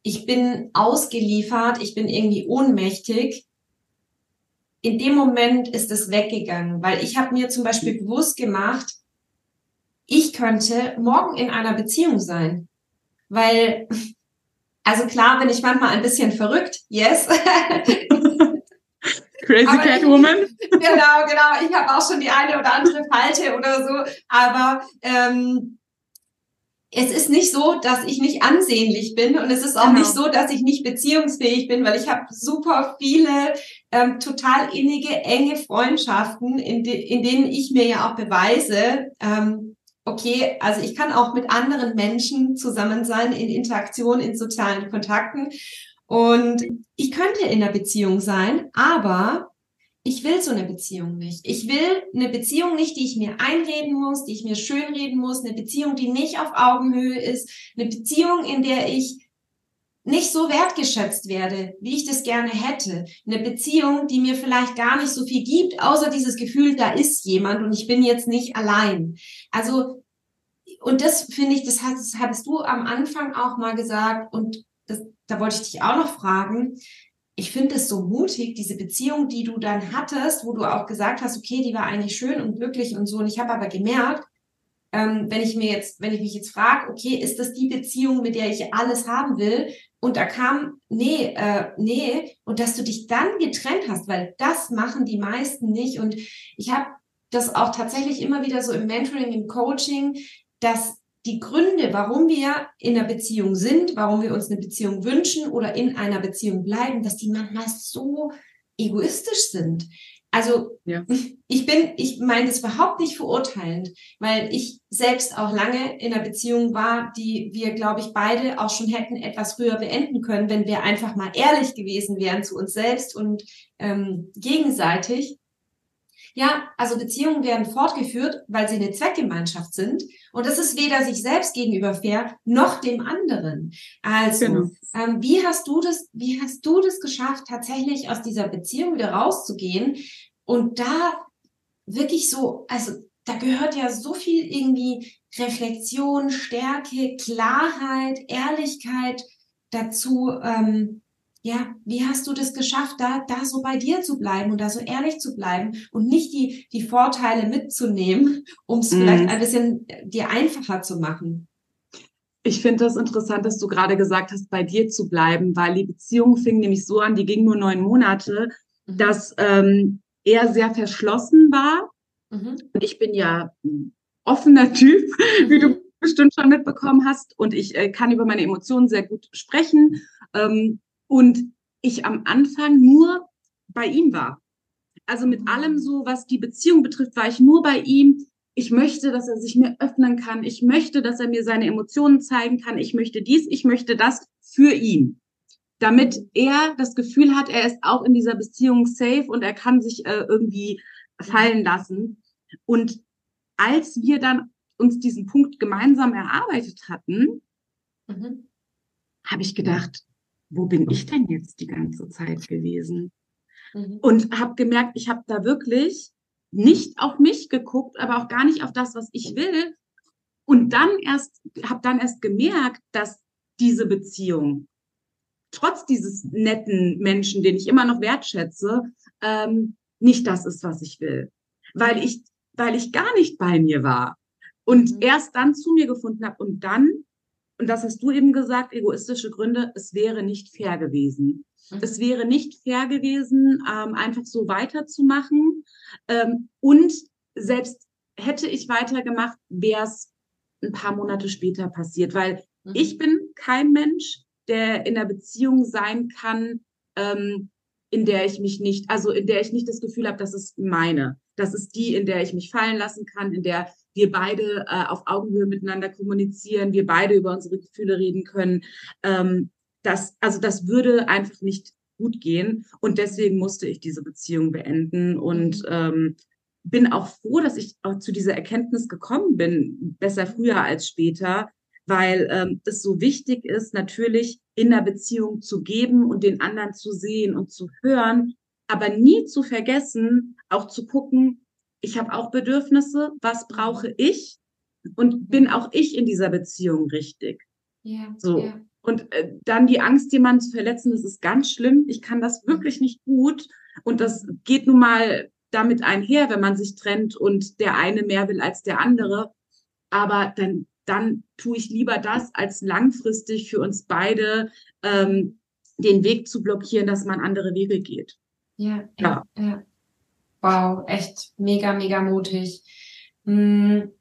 ich bin ausgeliefert, ich bin irgendwie ohnmächtig. In dem Moment ist es weggegangen, weil ich habe mir zum Beispiel bewusst gemacht, ich könnte morgen in einer Beziehung sein, weil also klar bin ich manchmal ein bisschen verrückt, yes. Crazy Cat Woman. genau, genau. Ich habe auch schon die eine oder andere Falte oder so. Aber ähm, es ist nicht so, dass ich nicht ansehnlich bin und es ist auch genau. nicht so, dass ich nicht beziehungsfähig bin, weil ich habe super viele ähm, total innige, enge Freundschaften, in, de in denen ich mir ja auch beweise, ähm, okay, also ich kann auch mit anderen Menschen zusammen sein, in Interaktion, in sozialen Kontakten. Und ich könnte in einer Beziehung sein, aber ich will so eine Beziehung nicht. Ich will eine Beziehung nicht, die ich mir einreden muss, die ich mir schönreden muss, eine Beziehung, die nicht auf Augenhöhe ist, eine Beziehung, in der ich nicht so wertgeschätzt werde, wie ich das gerne hätte. Eine Beziehung, die mir vielleicht gar nicht so viel gibt, außer dieses Gefühl, da ist jemand und ich bin jetzt nicht allein. Also, und das finde ich, das hattest, hattest du am Anfang auch mal gesagt und das, da wollte ich dich auch noch fragen. Ich finde es so mutig, diese Beziehung, die du dann hattest, wo du auch gesagt hast, okay, die war eigentlich schön und glücklich und so. Und ich habe aber gemerkt, ähm, wenn ich mir jetzt, wenn ich mich jetzt frage, okay, ist das die Beziehung, mit der ich alles haben will? Und da kam, nee, äh, nee, und dass du dich dann getrennt hast, weil das machen die meisten nicht. Und ich habe das auch tatsächlich immer wieder so im Mentoring, im Coaching, dass die Gründe, warum wir in einer Beziehung sind, warum wir uns eine Beziehung wünschen oder in einer Beziehung bleiben, dass die manchmal so egoistisch sind. Also ja. ich bin, ich meine das überhaupt nicht verurteilend, weil ich selbst auch lange in einer Beziehung war, die wir, glaube ich, beide auch schon hätten etwas früher beenden können, wenn wir einfach mal ehrlich gewesen wären zu uns selbst und ähm, gegenseitig. Ja, also Beziehungen werden fortgeführt, weil sie eine Zweckgemeinschaft sind. Und das ist weder sich selbst gegenüber fair, noch dem anderen. Also, genau. ähm, wie hast du das, wie hast du das geschafft, tatsächlich aus dieser Beziehung wieder rauszugehen und da wirklich so, also da gehört ja so viel irgendwie Reflexion, Stärke, Klarheit, Ehrlichkeit dazu, ähm, ja, wie hast du das geschafft, da, da so bei dir zu bleiben und da so ehrlich zu bleiben und nicht die, die Vorteile mitzunehmen, um es mm. vielleicht ein bisschen dir einfacher zu machen? Ich finde das interessant, dass du gerade gesagt hast, bei dir zu bleiben, weil die Beziehung fing nämlich so an, die ging nur neun Monate, mhm. dass ähm, er sehr verschlossen war. Mhm. Und ich bin ja ein offener Typ, mhm. wie du mhm. bestimmt schon mitbekommen hast. Und ich äh, kann über meine Emotionen sehr gut sprechen. Ähm, und ich am Anfang nur bei ihm war. Also mit mhm. allem so, was die Beziehung betrifft, war ich nur bei ihm. Ich möchte, dass er sich mir öffnen kann. Ich möchte, dass er mir seine Emotionen zeigen kann. Ich möchte dies, ich möchte das für ihn. Damit er das Gefühl hat, er ist auch in dieser Beziehung safe und er kann sich äh, irgendwie fallen lassen. Und als wir dann uns diesen Punkt gemeinsam erarbeitet hatten, mhm. habe ich gedacht, wo bin ich denn jetzt die ganze Zeit gewesen? Mhm. Und habe gemerkt, ich habe da wirklich nicht auf mich geguckt, aber auch gar nicht auf das, was ich will. Und dann erst, habe dann erst gemerkt, dass diese Beziehung, trotz dieses netten Menschen, den ich immer noch wertschätze, ähm, nicht das ist, was ich will. Weil ich, weil ich gar nicht bei mir war. Und mhm. erst dann zu mir gefunden habe und dann und das hast du eben gesagt, egoistische Gründe, es wäre nicht fair gewesen. Mhm. Es wäre nicht fair gewesen, ähm, einfach so weiterzumachen. Ähm, und selbst hätte ich weitergemacht, wäre es ein paar Monate später passiert, weil mhm. ich bin kein Mensch, der in der Beziehung sein kann, ähm, in der ich mich nicht, also in der ich nicht das Gefühl habe, das ist meine. Das ist die, in der ich mich fallen lassen kann, in der wir beide äh, auf Augenhöhe miteinander kommunizieren, wir beide über unsere Gefühle reden können. Ähm, das, also das würde einfach nicht gut gehen. Und deswegen musste ich diese Beziehung beenden und ähm, bin auch froh, dass ich auch zu dieser Erkenntnis gekommen bin, besser früher als später, weil ähm, es so wichtig ist, natürlich in der Beziehung zu geben und den anderen zu sehen und zu hören, aber nie zu vergessen, auch zu gucken, ich habe auch Bedürfnisse, was brauche ich und bin auch ich in dieser Beziehung richtig. Ja, so. Ja. Und äh, dann die Angst, jemanden zu verletzen, das ist ganz schlimm. Ich kann das wirklich nicht gut. Und das geht nun mal damit einher, wenn man sich trennt und der eine mehr will als der andere. Aber dann, dann tue ich lieber das, als langfristig für uns beide ähm, den Weg zu blockieren, dass man andere Wege geht. Ja, ja. ja. Wow, echt mega, mega mutig. Hm.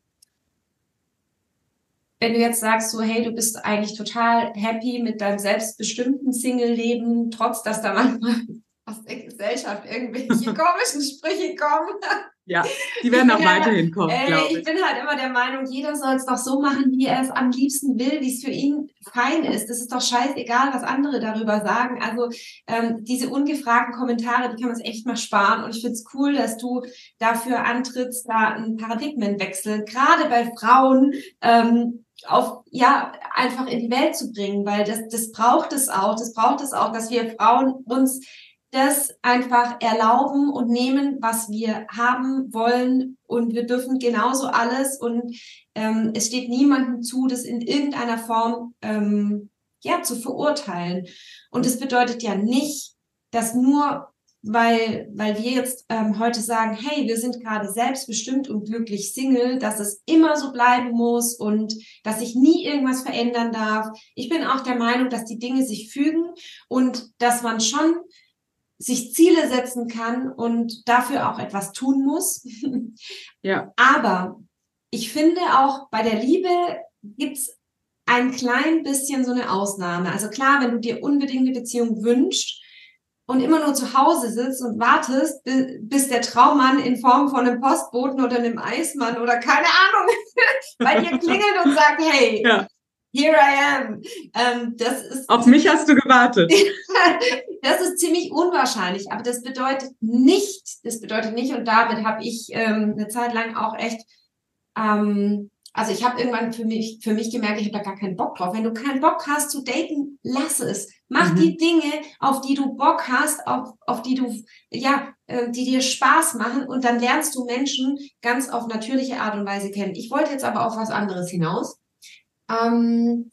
Wenn du jetzt sagst, so, hey, du bist eigentlich total happy mit deinem selbstbestimmten Single-Leben, trotz dass da manchmal aus der Gesellschaft irgendwelche komischen Sprüche kommen. Ja, die werden auch weiterhin kommen, äh, ich. Ich bin halt immer der Meinung, jeder soll es doch so machen, wie er es am liebsten will, wie es für ihn fein ist. Das ist doch scheißegal, was andere darüber sagen. Also ähm, diese ungefragten Kommentare, die kann man sich echt mal sparen. Und ich finde es cool, dass du dafür antrittst, da einen Paradigmenwechsel, gerade bei Frauen, ähm, auf, ja, einfach in die Welt zu bringen, weil das, das braucht es auch. Das braucht es auch, dass wir Frauen uns das einfach erlauben und nehmen, was wir haben wollen. Und wir dürfen genauso alles. Und ähm, es steht niemandem zu, das in irgendeiner Form ähm, ja, zu verurteilen. Und es bedeutet ja nicht, dass nur weil, weil wir jetzt ähm, heute sagen, hey, wir sind gerade selbstbestimmt und glücklich Single, dass es immer so bleiben muss und dass sich nie irgendwas verändern darf. Ich bin auch der Meinung, dass die Dinge sich fügen und dass man schon sich Ziele setzen kann und dafür auch etwas tun muss. Ja. Aber ich finde auch bei der Liebe gibt's ein klein bisschen so eine Ausnahme. Also klar, wenn du dir unbedingt eine Beziehung wünschst und immer nur zu Hause sitzt und wartest, bis der Traummann in Form von einem Postboten oder einem Eismann oder keine Ahnung bei dir klingelt und sagt, hey, ja here I am. Ähm, das ist Auf mich hast du gewartet. das ist ziemlich unwahrscheinlich, aber das bedeutet nicht, das bedeutet nicht, und damit habe ich ähm, eine Zeit lang auch echt, ähm, also ich habe irgendwann für mich, für mich gemerkt, ich habe da gar keinen Bock drauf. Wenn du keinen Bock hast zu daten, lass es. Mach mhm. die Dinge, auf die du Bock hast, auf, auf die du, ja, äh, die dir Spaß machen und dann lernst du Menschen ganz auf natürliche Art und Weise kennen. Ich wollte jetzt aber auf was anderes hinaus. Ähm,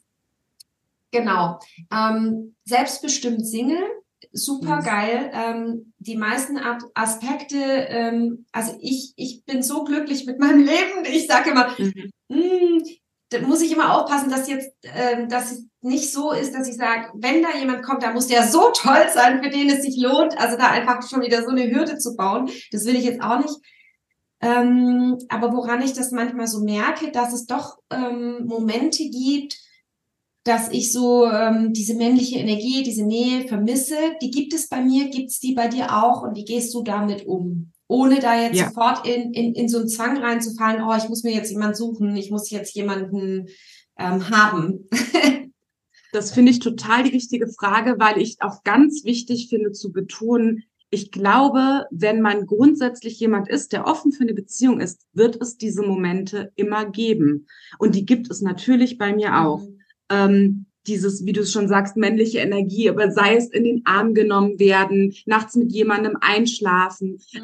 genau. Ähm, selbstbestimmt Single, super geil. Ähm, die meisten Aspekte, ähm, also ich, ich bin so glücklich mit meinem Leben. Ich sage immer, mhm. Mm, da muss ich immer aufpassen, dass jetzt, ähm, dass es nicht so ist, dass ich sage, wenn da jemand kommt, da muss der so toll sein, für den es sich lohnt. Also da einfach schon wieder so eine Hürde zu bauen, das will ich jetzt auch nicht. Ähm, aber woran ich das manchmal so merke, dass es doch ähm, Momente gibt, dass ich so ähm, diese männliche Energie, diese Nähe vermisse. Die gibt es bei mir, gibt es die bei dir auch und wie gehst du damit um? Ohne da jetzt ja. sofort in, in, in so einen Zwang reinzufallen, oh, ich muss mir jetzt jemanden suchen, ich muss jetzt jemanden ähm, haben. das finde ich total die richtige Frage, weil ich auch ganz wichtig finde zu betonen, ich glaube, wenn man grundsätzlich jemand ist, der offen für eine Beziehung ist, wird es diese Momente immer geben. Und die gibt es natürlich bei mir auch. Mhm. Ähm, dieses, wie du es schon sagst, männliche Energie, aber sei es in den Arm genommen werden, nachts mit jemandem einschlafen, mhm.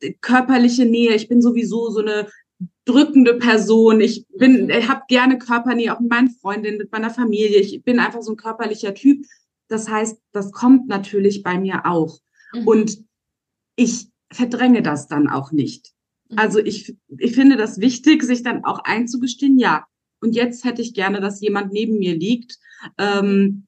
ähm, körperliche Nähe. Ich bin sowieso so eine drückende Person. Ich bin, mhm. ich habe gerne Körpernähe, auch mit meinen Freundinnen, mit meiner Familie. Ich bin einfach so ein körperlicher Typ. Das heißt, das kommt natürlich bei mir auch. Mhm. Und ich verdränge das dann auch nicht. Mhm. Also ich, ich finde das wichtig, sich dann auch einzugestehen, ja, und jetzt hätte ich gerne, dass jemand neben mir liegt. Ähm,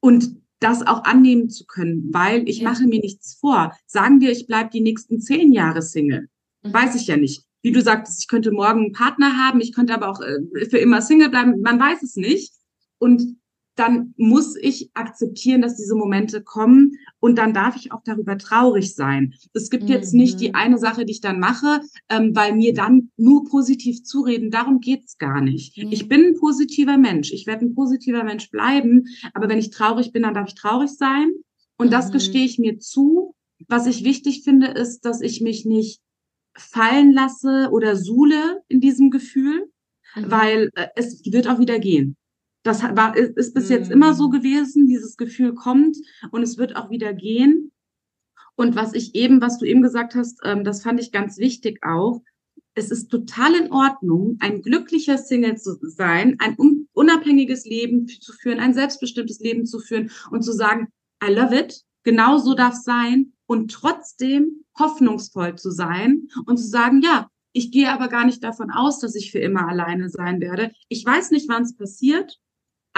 und das auch annehmen zu können, weil ich ja. mache mir nichts vor. Sagen wir, ich bleibe die nächsten zehn Jahre Single. Mhm. Weiß ich ja nicht. Wie du sagtest, ich könnte morgen einen Partner haben, ich könnte aber auch äh, für immer Single bleiben. Man weiß es nicht. Und dann muss ich akzeptieren, dass diese Momente kommen und dann darf ich auch darüber traurig sein. Es gibt mhm. jetzt nicht die mhm. eine Sache, die ich dann mache, ähm, weil mir dann nur positiv zureden. Darum geht's gar nicht. Mhm. Ich bin ein positiver Mensch. Ich werde ein positiver Mensch bleiben. Aber wenn ich traurig bin, dann darf ich traurig sein. Und mhm. das gestehe ich mir zu. Was ich wichtig finde, ist, dass ich mich nicht fallen lasse oder suhle in diesem Gefühl, mhm. weil äh, es wird auch wieder gehen. Das war, ist bis jetzt immer so gewesen. Dieses Gefühl kommt und es wird auch wieder gehen. Und was ich eben, was du eben gesagt hast, ähm, das fand ich ganz wichtig auch. Es ist total in Ordnung, ein glücklicher Single zu sein, ein unabhängiges Leben zu führen, ein selbstbestimmtes Leben zu führen und zu sagen, I love it, genau so darf es sein und trotzdem hoffnungsvoll zu sein und zu sagen, ja, ich gehe aber gar nicht davon aus, dass ich für immer alleine sein werde. Ich weiß nicht, wann es passiert.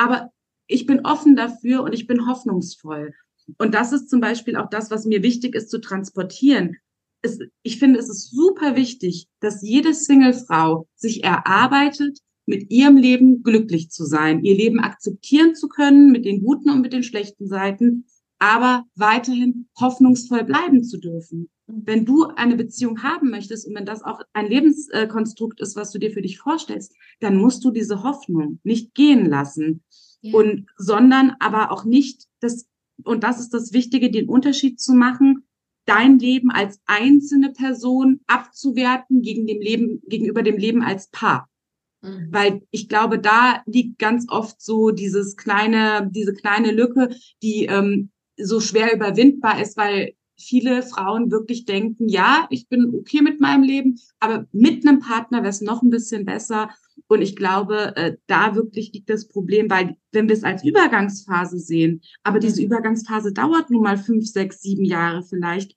Aber ich bin offen dafür und ich bin hoffnungsvoll. Und das ist zum Beispiel auch das, was mir wichtig ist zu transportieren. Es, ich finde, es ist super wichtig, dass jede Singlefrau sich erarbeitet, mit ihrem Leben glücklich zu sein, ihr Leben akzeptieren zu können, mit den guten und mit den schlechten Seiten, aber weiterhin hoffnungsvoll bleiben zu dürfen. Wenn du eine Beziehung haben möchtest und wenn das auch ein Lebenskonstrukt ist, was du dir für dich vorstellst, dann musst du diese Hoffnung nicht gehen lassen ja. und sondern aber auch nicht das und das ist das Wichtige, den Unterschied zu machen, dein Leben als einzelne Person abzuwerten gegen dem Leben gegenüber dem Leben als Paar. Mhm. Weil ich glaube, da liegt ganz oft so dieses kleine, diese kleine Lücke, die ähm, so schwer überwindbar ist, weil viele Frauen wirklich denken, ja, ich bin okay mit meinem Leben, aber mit einem Partner wäre es noch ein bisschen besser. Und ich glaube, äh, da wirklich liegt das Problem, weil wenn wir es als Übergangsphase sehen, aber diese Übergangsphase dauert nun mal fünf, sechs, sieben Jahre vielleicht.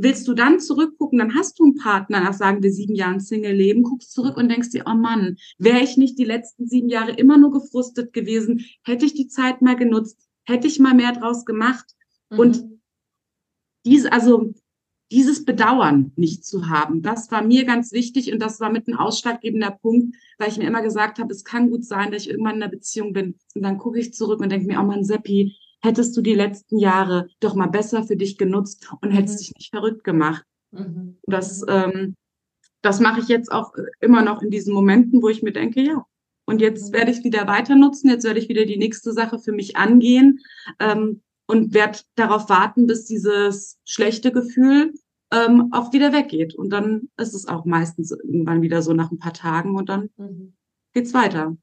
Willst du dann zurückgucken, dann hast du einen Partner nach, sagen wir, sieben Jahren Single-Leben, guckst zurück und denkst dir, oh Mann, wäre ich nicht die letzten sieben Jahre immer nur gefrustet gewesen, hätte ich die Zeit mal genutzt, hätte ich mal mehr draus gemacht. Mhm. Und diese, also dieses Bedauern nicht zu haben, das war mir ganz wichtig und das war mit ein ausschlaggebender Punkt, weil ich mir immer gesagt habe, es kann gut sein, dass ich irgendwann in einer Beziehung bin und dann gucke ich zurück und denke mir, oh Mann, Seppi, hättest du die letzten Jahre doch mal besser für dich genutzt und hättest mhm. dich nicht verrückt gemacht. Mhm. Das, ähm, das mache ich jetzt auch immer noch in diesen Momenten, wo ich mir denke, ja, und jetzt werde ich wieder weiter nutzen, jetzt werde ich wieder die nächste Sache für mich angehen. Ähm, und werde darauf warten, bis dieses schlechte Gefühl ähm, auch wieder weggeht. Und dann ist es auch meistens irgendwann wieder so nach ein paar Tagen und dann mhm. geht's weiter.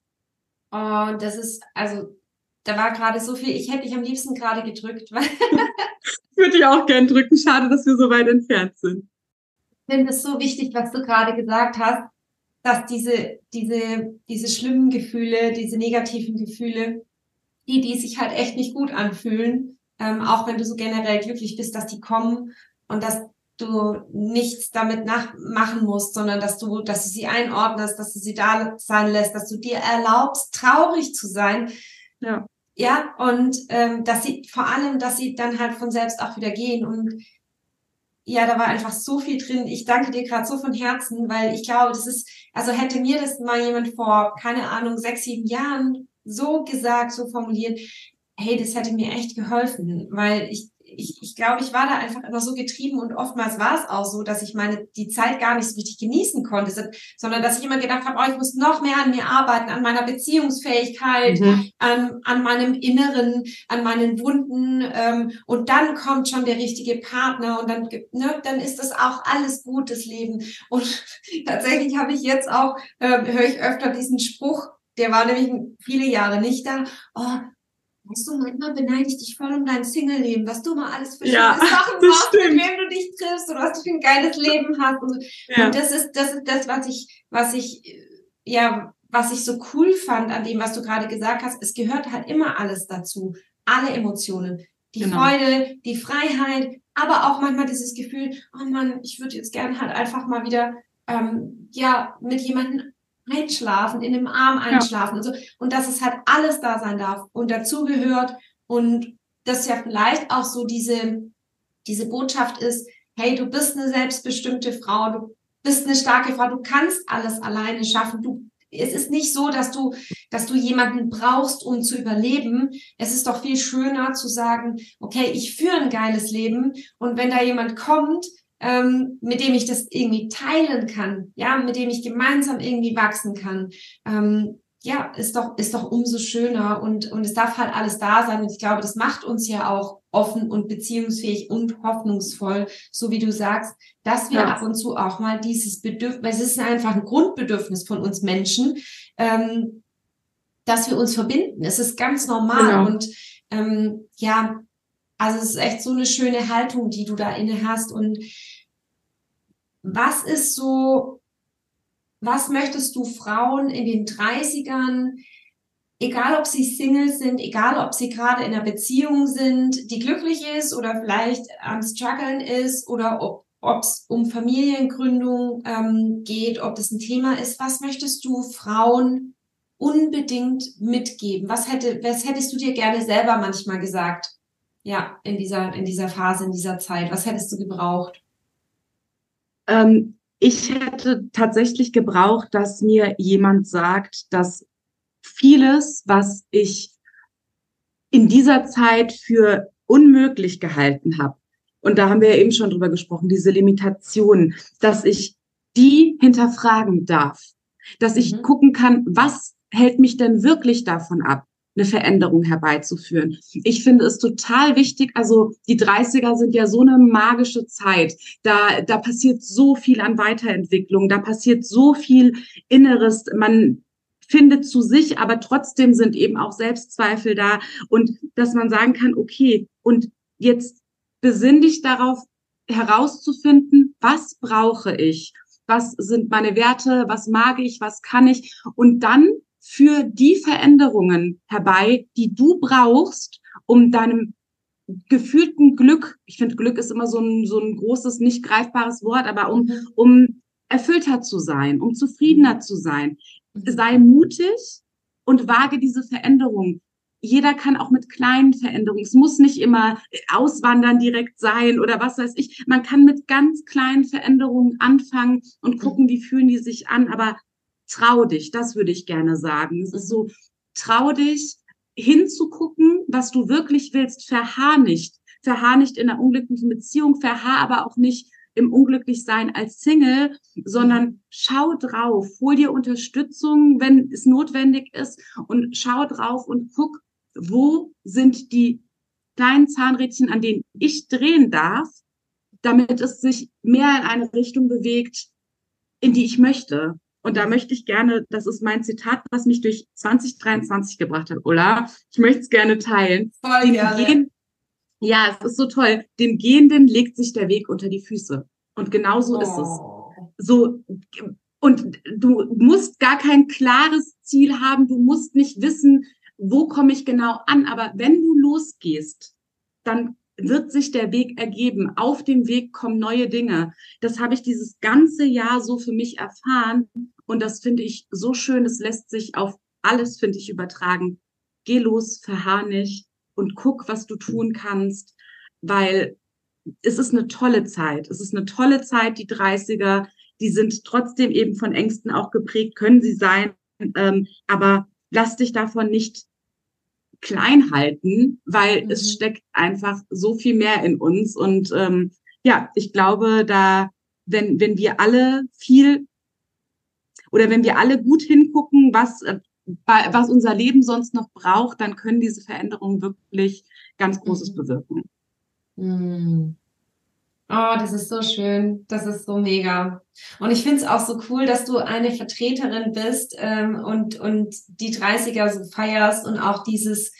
Oh, das ist, also, da war gerade so viel, ich hätte dich am liebsten gerade gedrückt. Würde ich auch gern drücken. Schade, dass wir so weit entfernt sind. Ich finde es so wichtig, was du gerade gesagt hast, dass diese, diese, diese schlimmen Gefühle, diese negativen Gefühle, die, die sich halt echt nicht gut anfühlen, ähm, auch wenn du so generell glücklich bist, dass die kommen und dass du nichts damit nachmachen musst, sondern dass du, dass du sie einordnest, dass du sie da sein lässt, dass du dir erlaubst, traurig zu sein. Ja. Ja, und ähm, dass sie vor allem, dass sie dann halt von selbst auch wieder gehen. Und ja, da war einfach so viel drin. Ich danke dir gerade so von Herzen, weil ich glaube, das ist, also hätte mir das mal jemand vor, keine Ahnung, sechs, sieben Jahren so gesagt, so formuliert, hey, das hätte mir echt geholfen, weil ich ich, ich glaube, ich war da einfach immer so getrieben und oftmals war es auch so, dass ich meine die Zeit gar nicht so richtig genießen konnte, sondern dass ich immer gedacht habe, oh, ich muss noch mehr an mir arbeiten, an meiner Beziehungsfähigkeit, mhm. an, an meinem Inneren, an meinen Wunden ähm, und dann kommt schon der richtige Partner und dann ne, dann ist das auch alles gut, das Leben. Und tatsächlich habe ich jetzt auch äh, höre ich öfter diesen Spruch, der war nämlich viele Jahre nicht da. Oh, Weißt du, manchmal beneide ich dich voll um dein Single-Leben, was du mal alles für ja, schöne Sachen machst, stimmt. mit wem du dich triffst und was du für ein geiles Leben hast. Und, ja. und das ist, das ist das, was ich, was ich, ja, was ich so cool fand an dem, was du gerade gesagt hast. Es gehört halt immer alles dazu. Alle Emotionen. Die genau. Freude, die Freiheit, aber auch manchmal dieses Gefühl, oh Mann, ich würde jetzt gerne halt einfach mal wieder, ähm, ja, mit jemandem einschlafen, in dem Arm einschlafen ja. und so. Und dass es halt alles da sein darf und dazugehört und dass ja vielleicht auch so diese, diese Botschaft ist, hey, du bist eine selbstbestimmte Frau, du bist eine starke Frau, du kannst alles alleine schaffen, du es ist nicht so, dass du, dass du jemanden brauchst, um zu überleben. Es ist doch viel schöner zu sagen, okay, ich führe ein geiles Leben und wenn da jemand kommt, ähm, mit dem ich das irgendwie teilen kann, ja, mit dem ich gemeinsam irgendwie wachsen kann, ähm, ja, ist doch, ist doch umso schöner und, und es darf halt alles da sein. Und ich glaube, das macht uns ja auch offen und beziehungsfähig und hoffnungsvoll, so wie du sagst, dass wir ja. ab und zu auch mal dieses Bedürfnis, es ist einfach ein Grundbedürfnis von uns Menschen, ähm, dass wir uns verbinden. Es ist ganz normal genau. und ähm, ja, also es ist echt so eine schöne Haltung, die du da inne hast und was ist so was möchtest du Frauen in den 30ern, egal ob sie Single sind, egal ob sie gerade in einer Beziehung sind, die glücklich ist oder vielleicht am Struggeln ist oder ob es um Familiengründung ähm, geht, ob das ein Thema ist, was möchtest du Frauen unbedingt mitgeben? Was hätte, was hättest du dir gerne selber manchmal gesagt? Ja, in dieser, in dieser Phase, in dieser Zeit. Was hättest du gebraucht? Ähm, ich hätte tatsächlich gebraucht, dass mir jemand sagt, dass vieles, was ich in dieser Zeit für unmöglich gehalten habe, und da haben wir ja eben schon drüber gesprochen, diese Limitationen, dass ich die hinterfragen darf, dass ich mhm. gucken kann, was hält mich denn wirklich davon ab? Eine Veränderung herbeizuführen. Ich finde es total wichtig, also die 30er sind ja so eine magische Zeit. Da, da passiert so viel an Weiterentwicklung, da passiert so viel Inneres. Man findet zu sich, aber trotzdem sind eben auch Selbstzweifel da und dass man sagen kann, okay, und jetzt besinn dich darauf herauszufinden, was brauche ich? Was sind meine Werte? Was mag ich? Was kann ich? Und dann für die Veränderungen herbei, die du brauchst, um deinem gefühlten Glück, ich finde Glück ist immer so ein, so ein großes, nicht greifbares Wort, aber um, mhm. um erfüllter zu sein, um zufriedener zu sein. Mhm. Sei mutig und wage diese Veränderung. Jeder kann auch mit kleinen Veränderungen. Es muss nicht immer auswandern direkt sein oder was weiß ich. Man kann mit ganz kleinen Veränderungen anfangen und gucken, wie fühlen die sich an. Aber trau dich, das würde ich gerne sagen. Es ist so, trau dich hinzugucken, was du wirklich willst, verharr nicht. Verharr nicht in einer unglücklichen Beziehung, verharr aber auch nicht im Unglücklichsein als Single, sondern schau drauf, hol dir Unterstützung, wenn es notwendig ist und schau drauf und guck, wo sind die kleinen Zahnrädchen, an denen ich drehen darf, damit es sich mehr in eine Richtung bewegt, in die ich möchte. Und da möchte ich gerne, das ist mein Zitat, was mich durch 2023 gebracht hat, Ulla. Ich möchte es gerne teilen. Voll gerne. Ja, es ist so toll. Dem Gehenden legt sich der Weg unter die Füße. Und genau so oh. ist es. Oh. So, und du musst gar kein klares Ziel haben. Du musst nicht wissen, wo komme ich genau an. Aber wenn du losgehst, dann wird sich der Weg ergeben. Auf dem Weg kommen neue Dinge. Das habe ich dieses ganze Jahr so für mich erfahren. Und das finde ich so schön. Es lässt sich auf alles, finde ich, übertragen. Geh los, verharr nicht und guck, was du tun kannst, weil es ist eine tolle Zeit. Es ist eine tolle Zeit, die 30er. Die sind trotzdem eben von Ängsten auch geprägt, können sie sein. Ähm, aber lass dich davon nicht klein halten, weil mhm. es steckt einfach so viel mehr in uns. Und ähm, ja, ich glaube, da, wenn, wenn wir alle viel oder wenn wir alle gut hingucken, was, äh, was unser Leben sonst noch braucht, dann können diese Veränderungen wirklich ganz Großes mhm. bewirken. Mhm. Oh, das ist so schön. Das ist so mega. Und ich finde es auch so cool, dass du eine Vertreterin bist ähm, und, und die 30er so feierst und auch dieses,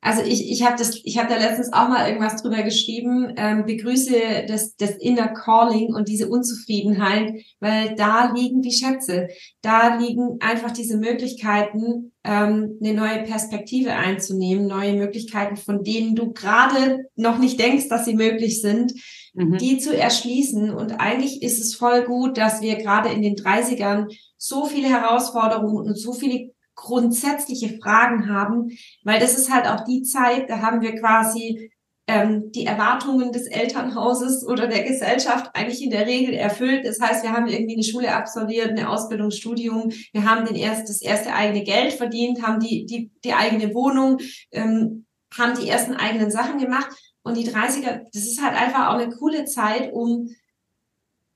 Also ich, ich habe das, ich habe da letztens auch mal irgendwas drüber geschrieben, ähm, begrüße das, das Inner Calling und diese Unzufriedenheit, weil da liegen die Schätze, da liegen einfach diese Möglichkeiten, ähm, eine neue Perspektive einzunehmen, neue Möglichkeiten, von denen du gerade noch nicht denkst, dass sie möglich sind, mhm. die zu erschließen. Und eigentlich ist es voll gut, dass wir gerade in den 30ern so viele Herausforderungen und so viele grundsätzliche Fragen haben, weil das ist halt auch die Zeit, da haben wir quasi ähm, die Erwartungen des Elternhauses oder der Gesellschaft eigentlich in der Regel erfüllt. Das heißt, wir haben irgendwie eine Schule absolviert, eine Ausbildung, Studium, wir haben den erst, das erste eigene Geld verdient, haben die, die, die eigene Wohnung, ähm, haben die ersten eigenen Sachen gemacht. Und die 30er, das ist halt einfach auch eine coole Zeit, um,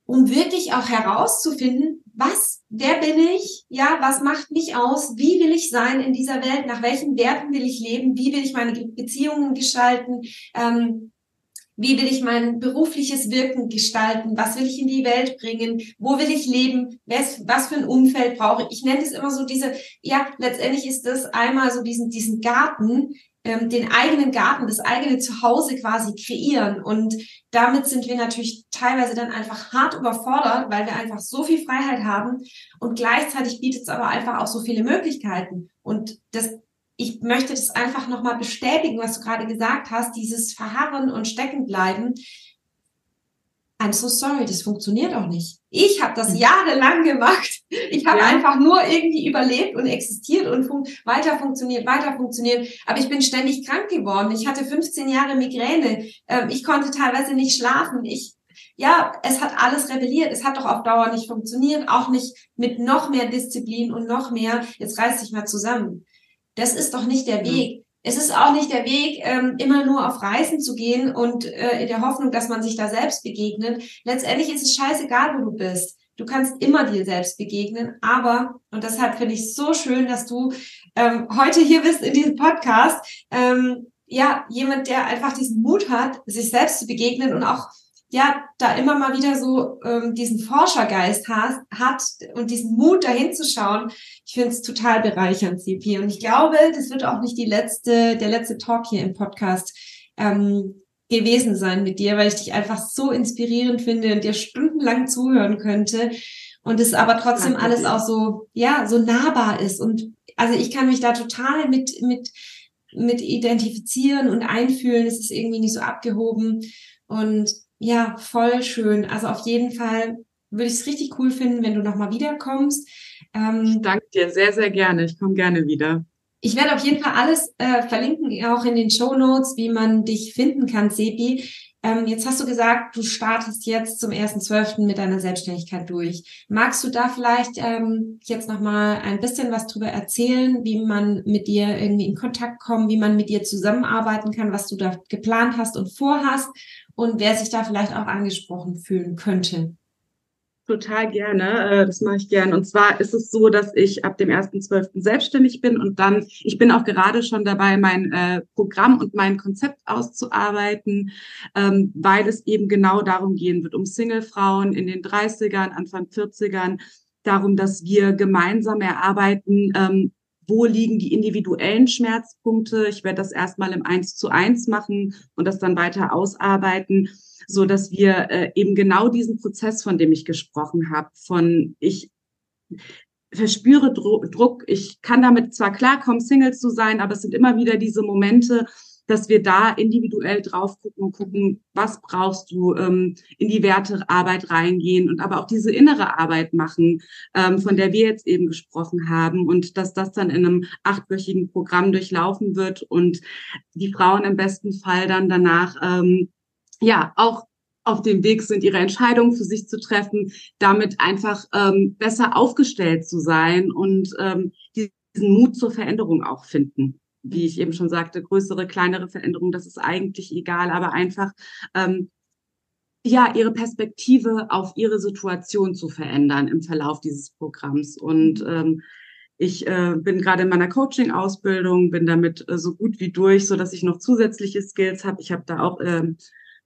um wirklich auch herauszufinden, was, wer bin ich? Ja, was macht mich aus? Wie will ich sein in dieser Welt? Nach welchen Werten will ich leben? Wie will ich meine Beziehungen gestalten? Ähm, wie will ich mein berufliches Wirken gestalten? Was will ich in die Welt bringen? Wo will ich leben? Was, für ein Umfeld brauche ich? Ich nenne es immer so diese, ja, letztendlich ist das einmal so diesen, diesen Garten, ähm, den eigenen Garten, das eigene Zuhause quasi kreieren. Und damit sind wir natürlich teilweise dann einfach hart überfordert, weil wir einfach so viel Freiheit haben. Und gleichzeitig bietet es aber einfach auch so viele Möglichkeiten. Und das, ich möchte das einfach nochmal bestätigen, was du gerade gesagt hast, dieses Verharren und Steckenbleiben. I'm so sorry, das funktioniert auch nicht. Ich habe das hm. jahrelang gemacht. Ich habe ja. einfach nur irgendwie überlebt und existiert und fun weiter funktioniert, weiter funktioniert. Aber ich bin ständig krank geworden. Ich hatte 15 Jahre Migräne. Ähm, ich konnte teilweise nicht schlafen. Ich, ja, es hat alles rebelliert. Es hat doch auf Dauer nicht funktioniert. Auch nicht mit noch mehr Disziplin und noch mehr. Jetzt reiß dich mal zusammen. Das ist doch nicht der hm. Weg es ist auch nicht der Weg, ähm, immer nur auf Reisen zu gehen und äh, in der Hoffnung, dass man sich da selbst begegnet. Letztendlich ist es scheißegal, wo du bist. Du kannst immer dir selbst begegnen, aber, und deshalb finde ich es so schön, dass du ähm, heute hier bist in diesem Podcast, ähm, ja, jemand, der einfach diesen Mut hat, sich selbst zu begegnen und auch ja, da immer mal wieder so ähm, diesen Forschergeist has, hat und diesen Mut dahin zu schauen, ich finde es total bereichernd, CP. Und ich glaube, das wird auch nicht die letzte, der letzte Talk hier im Podcast ähm, gewesen sein mit dir, weil ich dich einfach so inspirierend finde und dir stundenlang zuhören könnte. Und es aber trotzdem Danke alles dir. auch so, ja, so nahbar ist. Und also ich kann mich da total mit, mit, mit identifizieren und einfühlen. Es ist irgendwie nicht so abgehoben. Und ja, voll schön. Also auf jeden Fall würde ich es richtig cool finden, wenn du nochmal wiederkommst. Ähm, ich danke dir sehr, sehr gerne. Ich komme gerne wieder. Ich werde auf jeden Fall alles äh, verlinken, auch in den Show Notes, wie man dich finden kann, Sepi. Ähm, jetzt hast du gesagt, du startest jetzt zum 1.12. mit deiner Selbstständigkeit durch. Magst du da vielleicht ähm, jetzt nochmal ein bisschen was drüber erzählen, wie man mit dir irgendwie in Kontakt kommt, wie man mit dir zusammenarbeiten kann, was du da geplant hast und vorhast und wer sich da vielleicht auch angesprochen fühlen könnte? Total gerne, äh, das mache ich gern. Und zwar ist es so, dass ich ab dem 1.12. selbstständig bin und dann, ich bin auch gerade schon dabei, mein äh, Programm und mein Konzept auszuarbeiten, ähm, weil es eben genau darum gehen wird, um Singlefrauen in den 30ern, Anfang 40ern, darum, dass wir gemeinsam erarbeiten, ähm, wo liegen die individuellen Schmerzpunkte. Ich werde das erstmal im Eins zu eins machen und das dann weiter ausarbeiten, so dass wir äh, eben genau diesen Prozess, von dem ich gesprochen habe, von ich verspüre Druck, ich kann damit zwar klarkommen, Single zu sein, aber es sind immer wieder diese Momente, dass wir da individuell drauf gucken und gucken, was brauchst du, ähm, in die Wertearbeit reingehen und aber auch diese innere Arbeit machen, ähm, von der wir jetzt eben gesprochen haben und dass das dann in einem achtwöchigen Programm durchlaufen wird und die Frauen im besten Fall dann danach ähm, ja auch auf dem Weg sind, ihre Entscheidungen für sich zu treffen, damit einfach ähm, besser aufgestellt zu sein und ähm, diesen Mut zur Veränderung auch finden wie ich eben schon sagte, größere, kleinere Veränderungen, das ist eigentlich egal, aber einfach ähm, ja ihre Perspektive auf ihre Situation zu verändern im Verlauf dieses Programms. Und mhm. ähm, ich äh, bin gerade in meiner Coaching-Ausbildung, bin damit äh, so gut wie durch, so dass ich noch zusätzliche Skills habe. Ich habe da auch ähm,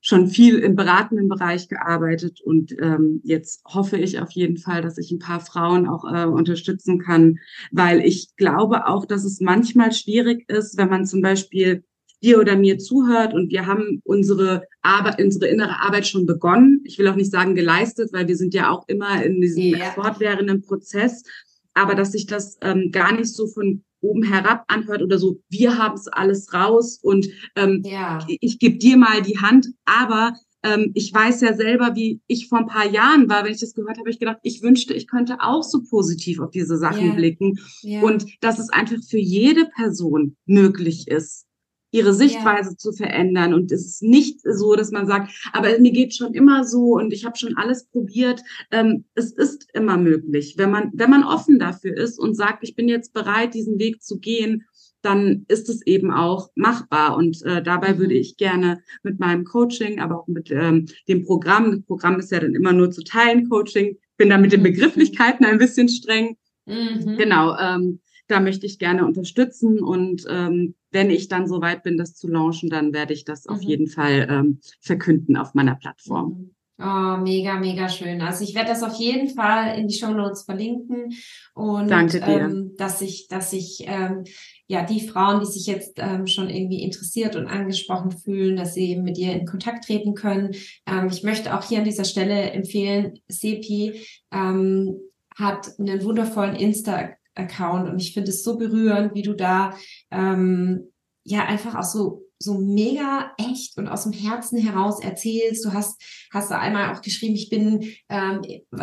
schon viel im beratenden Bereich gearbeitet und ähm, jetzt hoffe ich auf jeden Fall, dass ich ein paar Frauen auch äh, unterstützen kann, weil ich glaube auch, dass es manchmal schwierig ist, wenn man zum Beispiel dir oder mir zuhört und wir haben unsere Arbeit, unsere innere Arbeit schon begonnen. Ich will auch nicht sagen geleistet, weil wir sind ja auch immer in diesem yeah. fortwährenden Prozess, aber dass sich das ähm, gar nicht so von oben herab anhört oder so, wir haben es alles raus und ähm, ja. ich, ich gebe dir mal die Hand, aber ähm, ich weiß ja selber, wie ich vor ein paar Jahren war, wenn ich das gehört habe, ich gedacht, ich wünschte, ich könnte auch so positiv auf diese Sachen yeah. blicken yeah. und dass es einfach für jede Person möglich ist, ihre Sichtweise ja. zu verändern. Und es ist nicht so, dass man sagt, aber mir geht schon immer so und ich habe schon alles probiert. Ähm, es ist immer möglich, wenn man, wenn man offen dafür ist und sagt, ich bin jetzt bereit, diesen Weg zu gehen, dann ist es eben auch machbar. Und äh, dabei mhm. würde ich gerne mit meinem Coaching, aber auch mit ähm, dem Programm, das Programm ist ja dann immer nur zu teilen Coaching, bin da mit den mhm. Begrifflichkeiten ein bisschen streng. Mhm. Genau, ähm, da möchte ich gerne unterstützen und ähm, wenn ich dann so weit bin, das zu launchen, dann werde ich das mhm. auf jeden Fall ähm, verkünden auf meiner Plattform. Mhm. Oh, mega, mega schön. Also ich werde das auf jeden Fall in die Show Notes verlinken und Danke dir. Ähm, dass ich, dass ich ähm, ja die Frauen, die sich jetzt ähm, schon irgendwie interessiert und angesprochen fühlen, dass sie eben mit dir in Kontakt treten können. Ähm, ich möchte auch hier an dieser Stelle empfehlen, Sepi ähm, hat einen wundervollen Insta Account und ich finde es so berührend, wie du da ähm, ja einfach auch so so mega echt und aus dem Herzen heraus erzählst. Du hast hast da einmal auch geschrieben, ich bin ähm,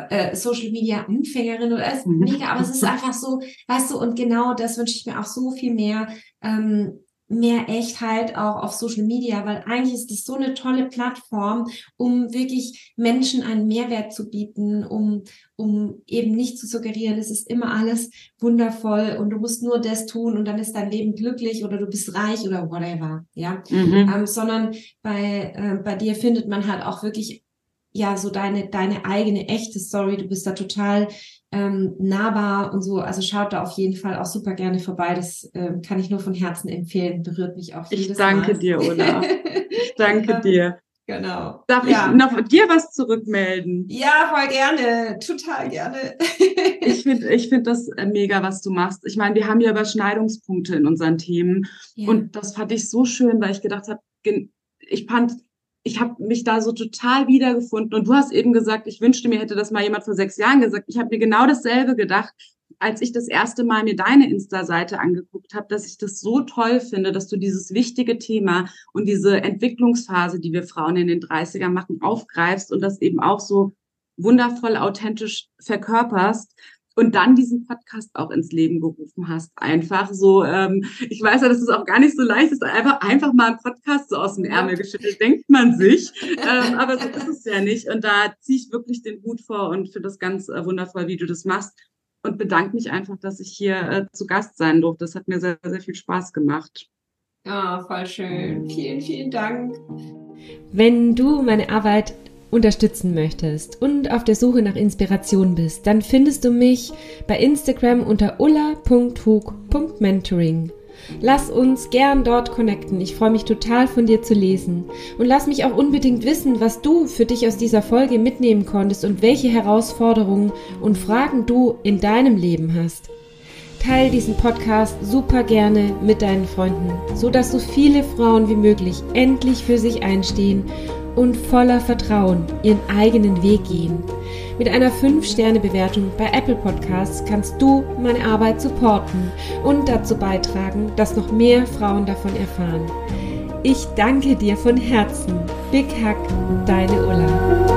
äh, Social Media Anfängerin oder ist mhm. mega, aber es ist einfach so, weißt du, und genau das wünsche ich mir auch so viel mehr. Ähm, mehr Echtheit auch auf Social Media, weil eigentlich ist es so eine tolle Plattform, um wirklich Menschen einen Mehrwert zu bieten, um, um eben nicht zu suggerieren, es ist immer alles wundervoll und du musst nur das tun und dann ist dein Leben glücklich oder du bist reich oder whatever, ja, mhm. ähm, sondern bei, äh, bei dir findet man halt auch wirklich ja so deine deine eigene echte Story. Du bist da total ähm, nahbar und so. Also schaut da auf jeden Fall auch super gerne vorbei. Das ähm, kann ich nur von Herzen empfehlen. Berührt mich auch jedes Ich danke Mal. dir, Ola. Ich danke dir. Genau. Darf ja. ich noch dir was zurückmelden? Ja, voll gerne. Total gerne. ich finde ich finde das äh, mega, was du machst. Ich meine, wir haben ja Überschneidungspunkte in unseren Themen. Ja. Und das fand ich so schön, weil ich gedacht habe, ich fand ich habe mich da so total wiedergefunden. Und du hast eben gesagt, ich wünschte mir, hätte das mal jemand vor sechs Jahren gesagt. Ich habe mir genau dasselbe gedacht, als ich das erste Mal mir deine Insta-Seite angeguckt habe, dass ich das so toll finde, dass du dieses wichtige Thema und diese Entwicklungsphase, die wir Frauen in den 30ern machen, aufgreifst und das eben auch so wundervoll authentisch verkörperst und dann diesen Podcast auch ins Leben gerufen hast. Einfach so, ähm, ich weiß ja, dass es auch gar nicht so leicht ist, einfach, einfach mal einen Podcast so aus dem Ärmel geschüttelt, denkt man sich. ähm, aber so ist es ja nicht. Und da ziehe ich wirklich den Hut vor und finde das ganz äh, wundervoll, wie du das machst. Und bedanke mich einfach, dass ich hier äh, zu Gast sein durfte. Das hat mir sehr, sehr viel Spaß gemacht. Ja, oh, voll schön. Vielen, vielen Dank. Wenn du meine Arbeit unterstützen möchtest und auf der Suche nach Inspiration bist, dann findest du mich bei Instagram unter ulla.hug.mentoring. Lass uns gern dort connecten. Ich freue mich total von dir zu lesen. Und lass mich auch unbedingt wissen, was du für dich aus dieser Folge mitnehmen konntest und welche Herausforderungen und Fragen du in deinem Leben hast. Teil diesen Podcast super gerne mit deinen Freunden, so dass so viele Frauen wie möglich endlich für sich einstehen und voller Vertrauen ihren eigenen Weg gehen. Mit einer 5-Sterne-Bewertung bei Apple Podcasts kannst du meine Arbeit supporten und dazu beitragen, dass noch mehr Frauen davon erfahren. Ich danke dir von Herzen. Big Hack, deine Ulla.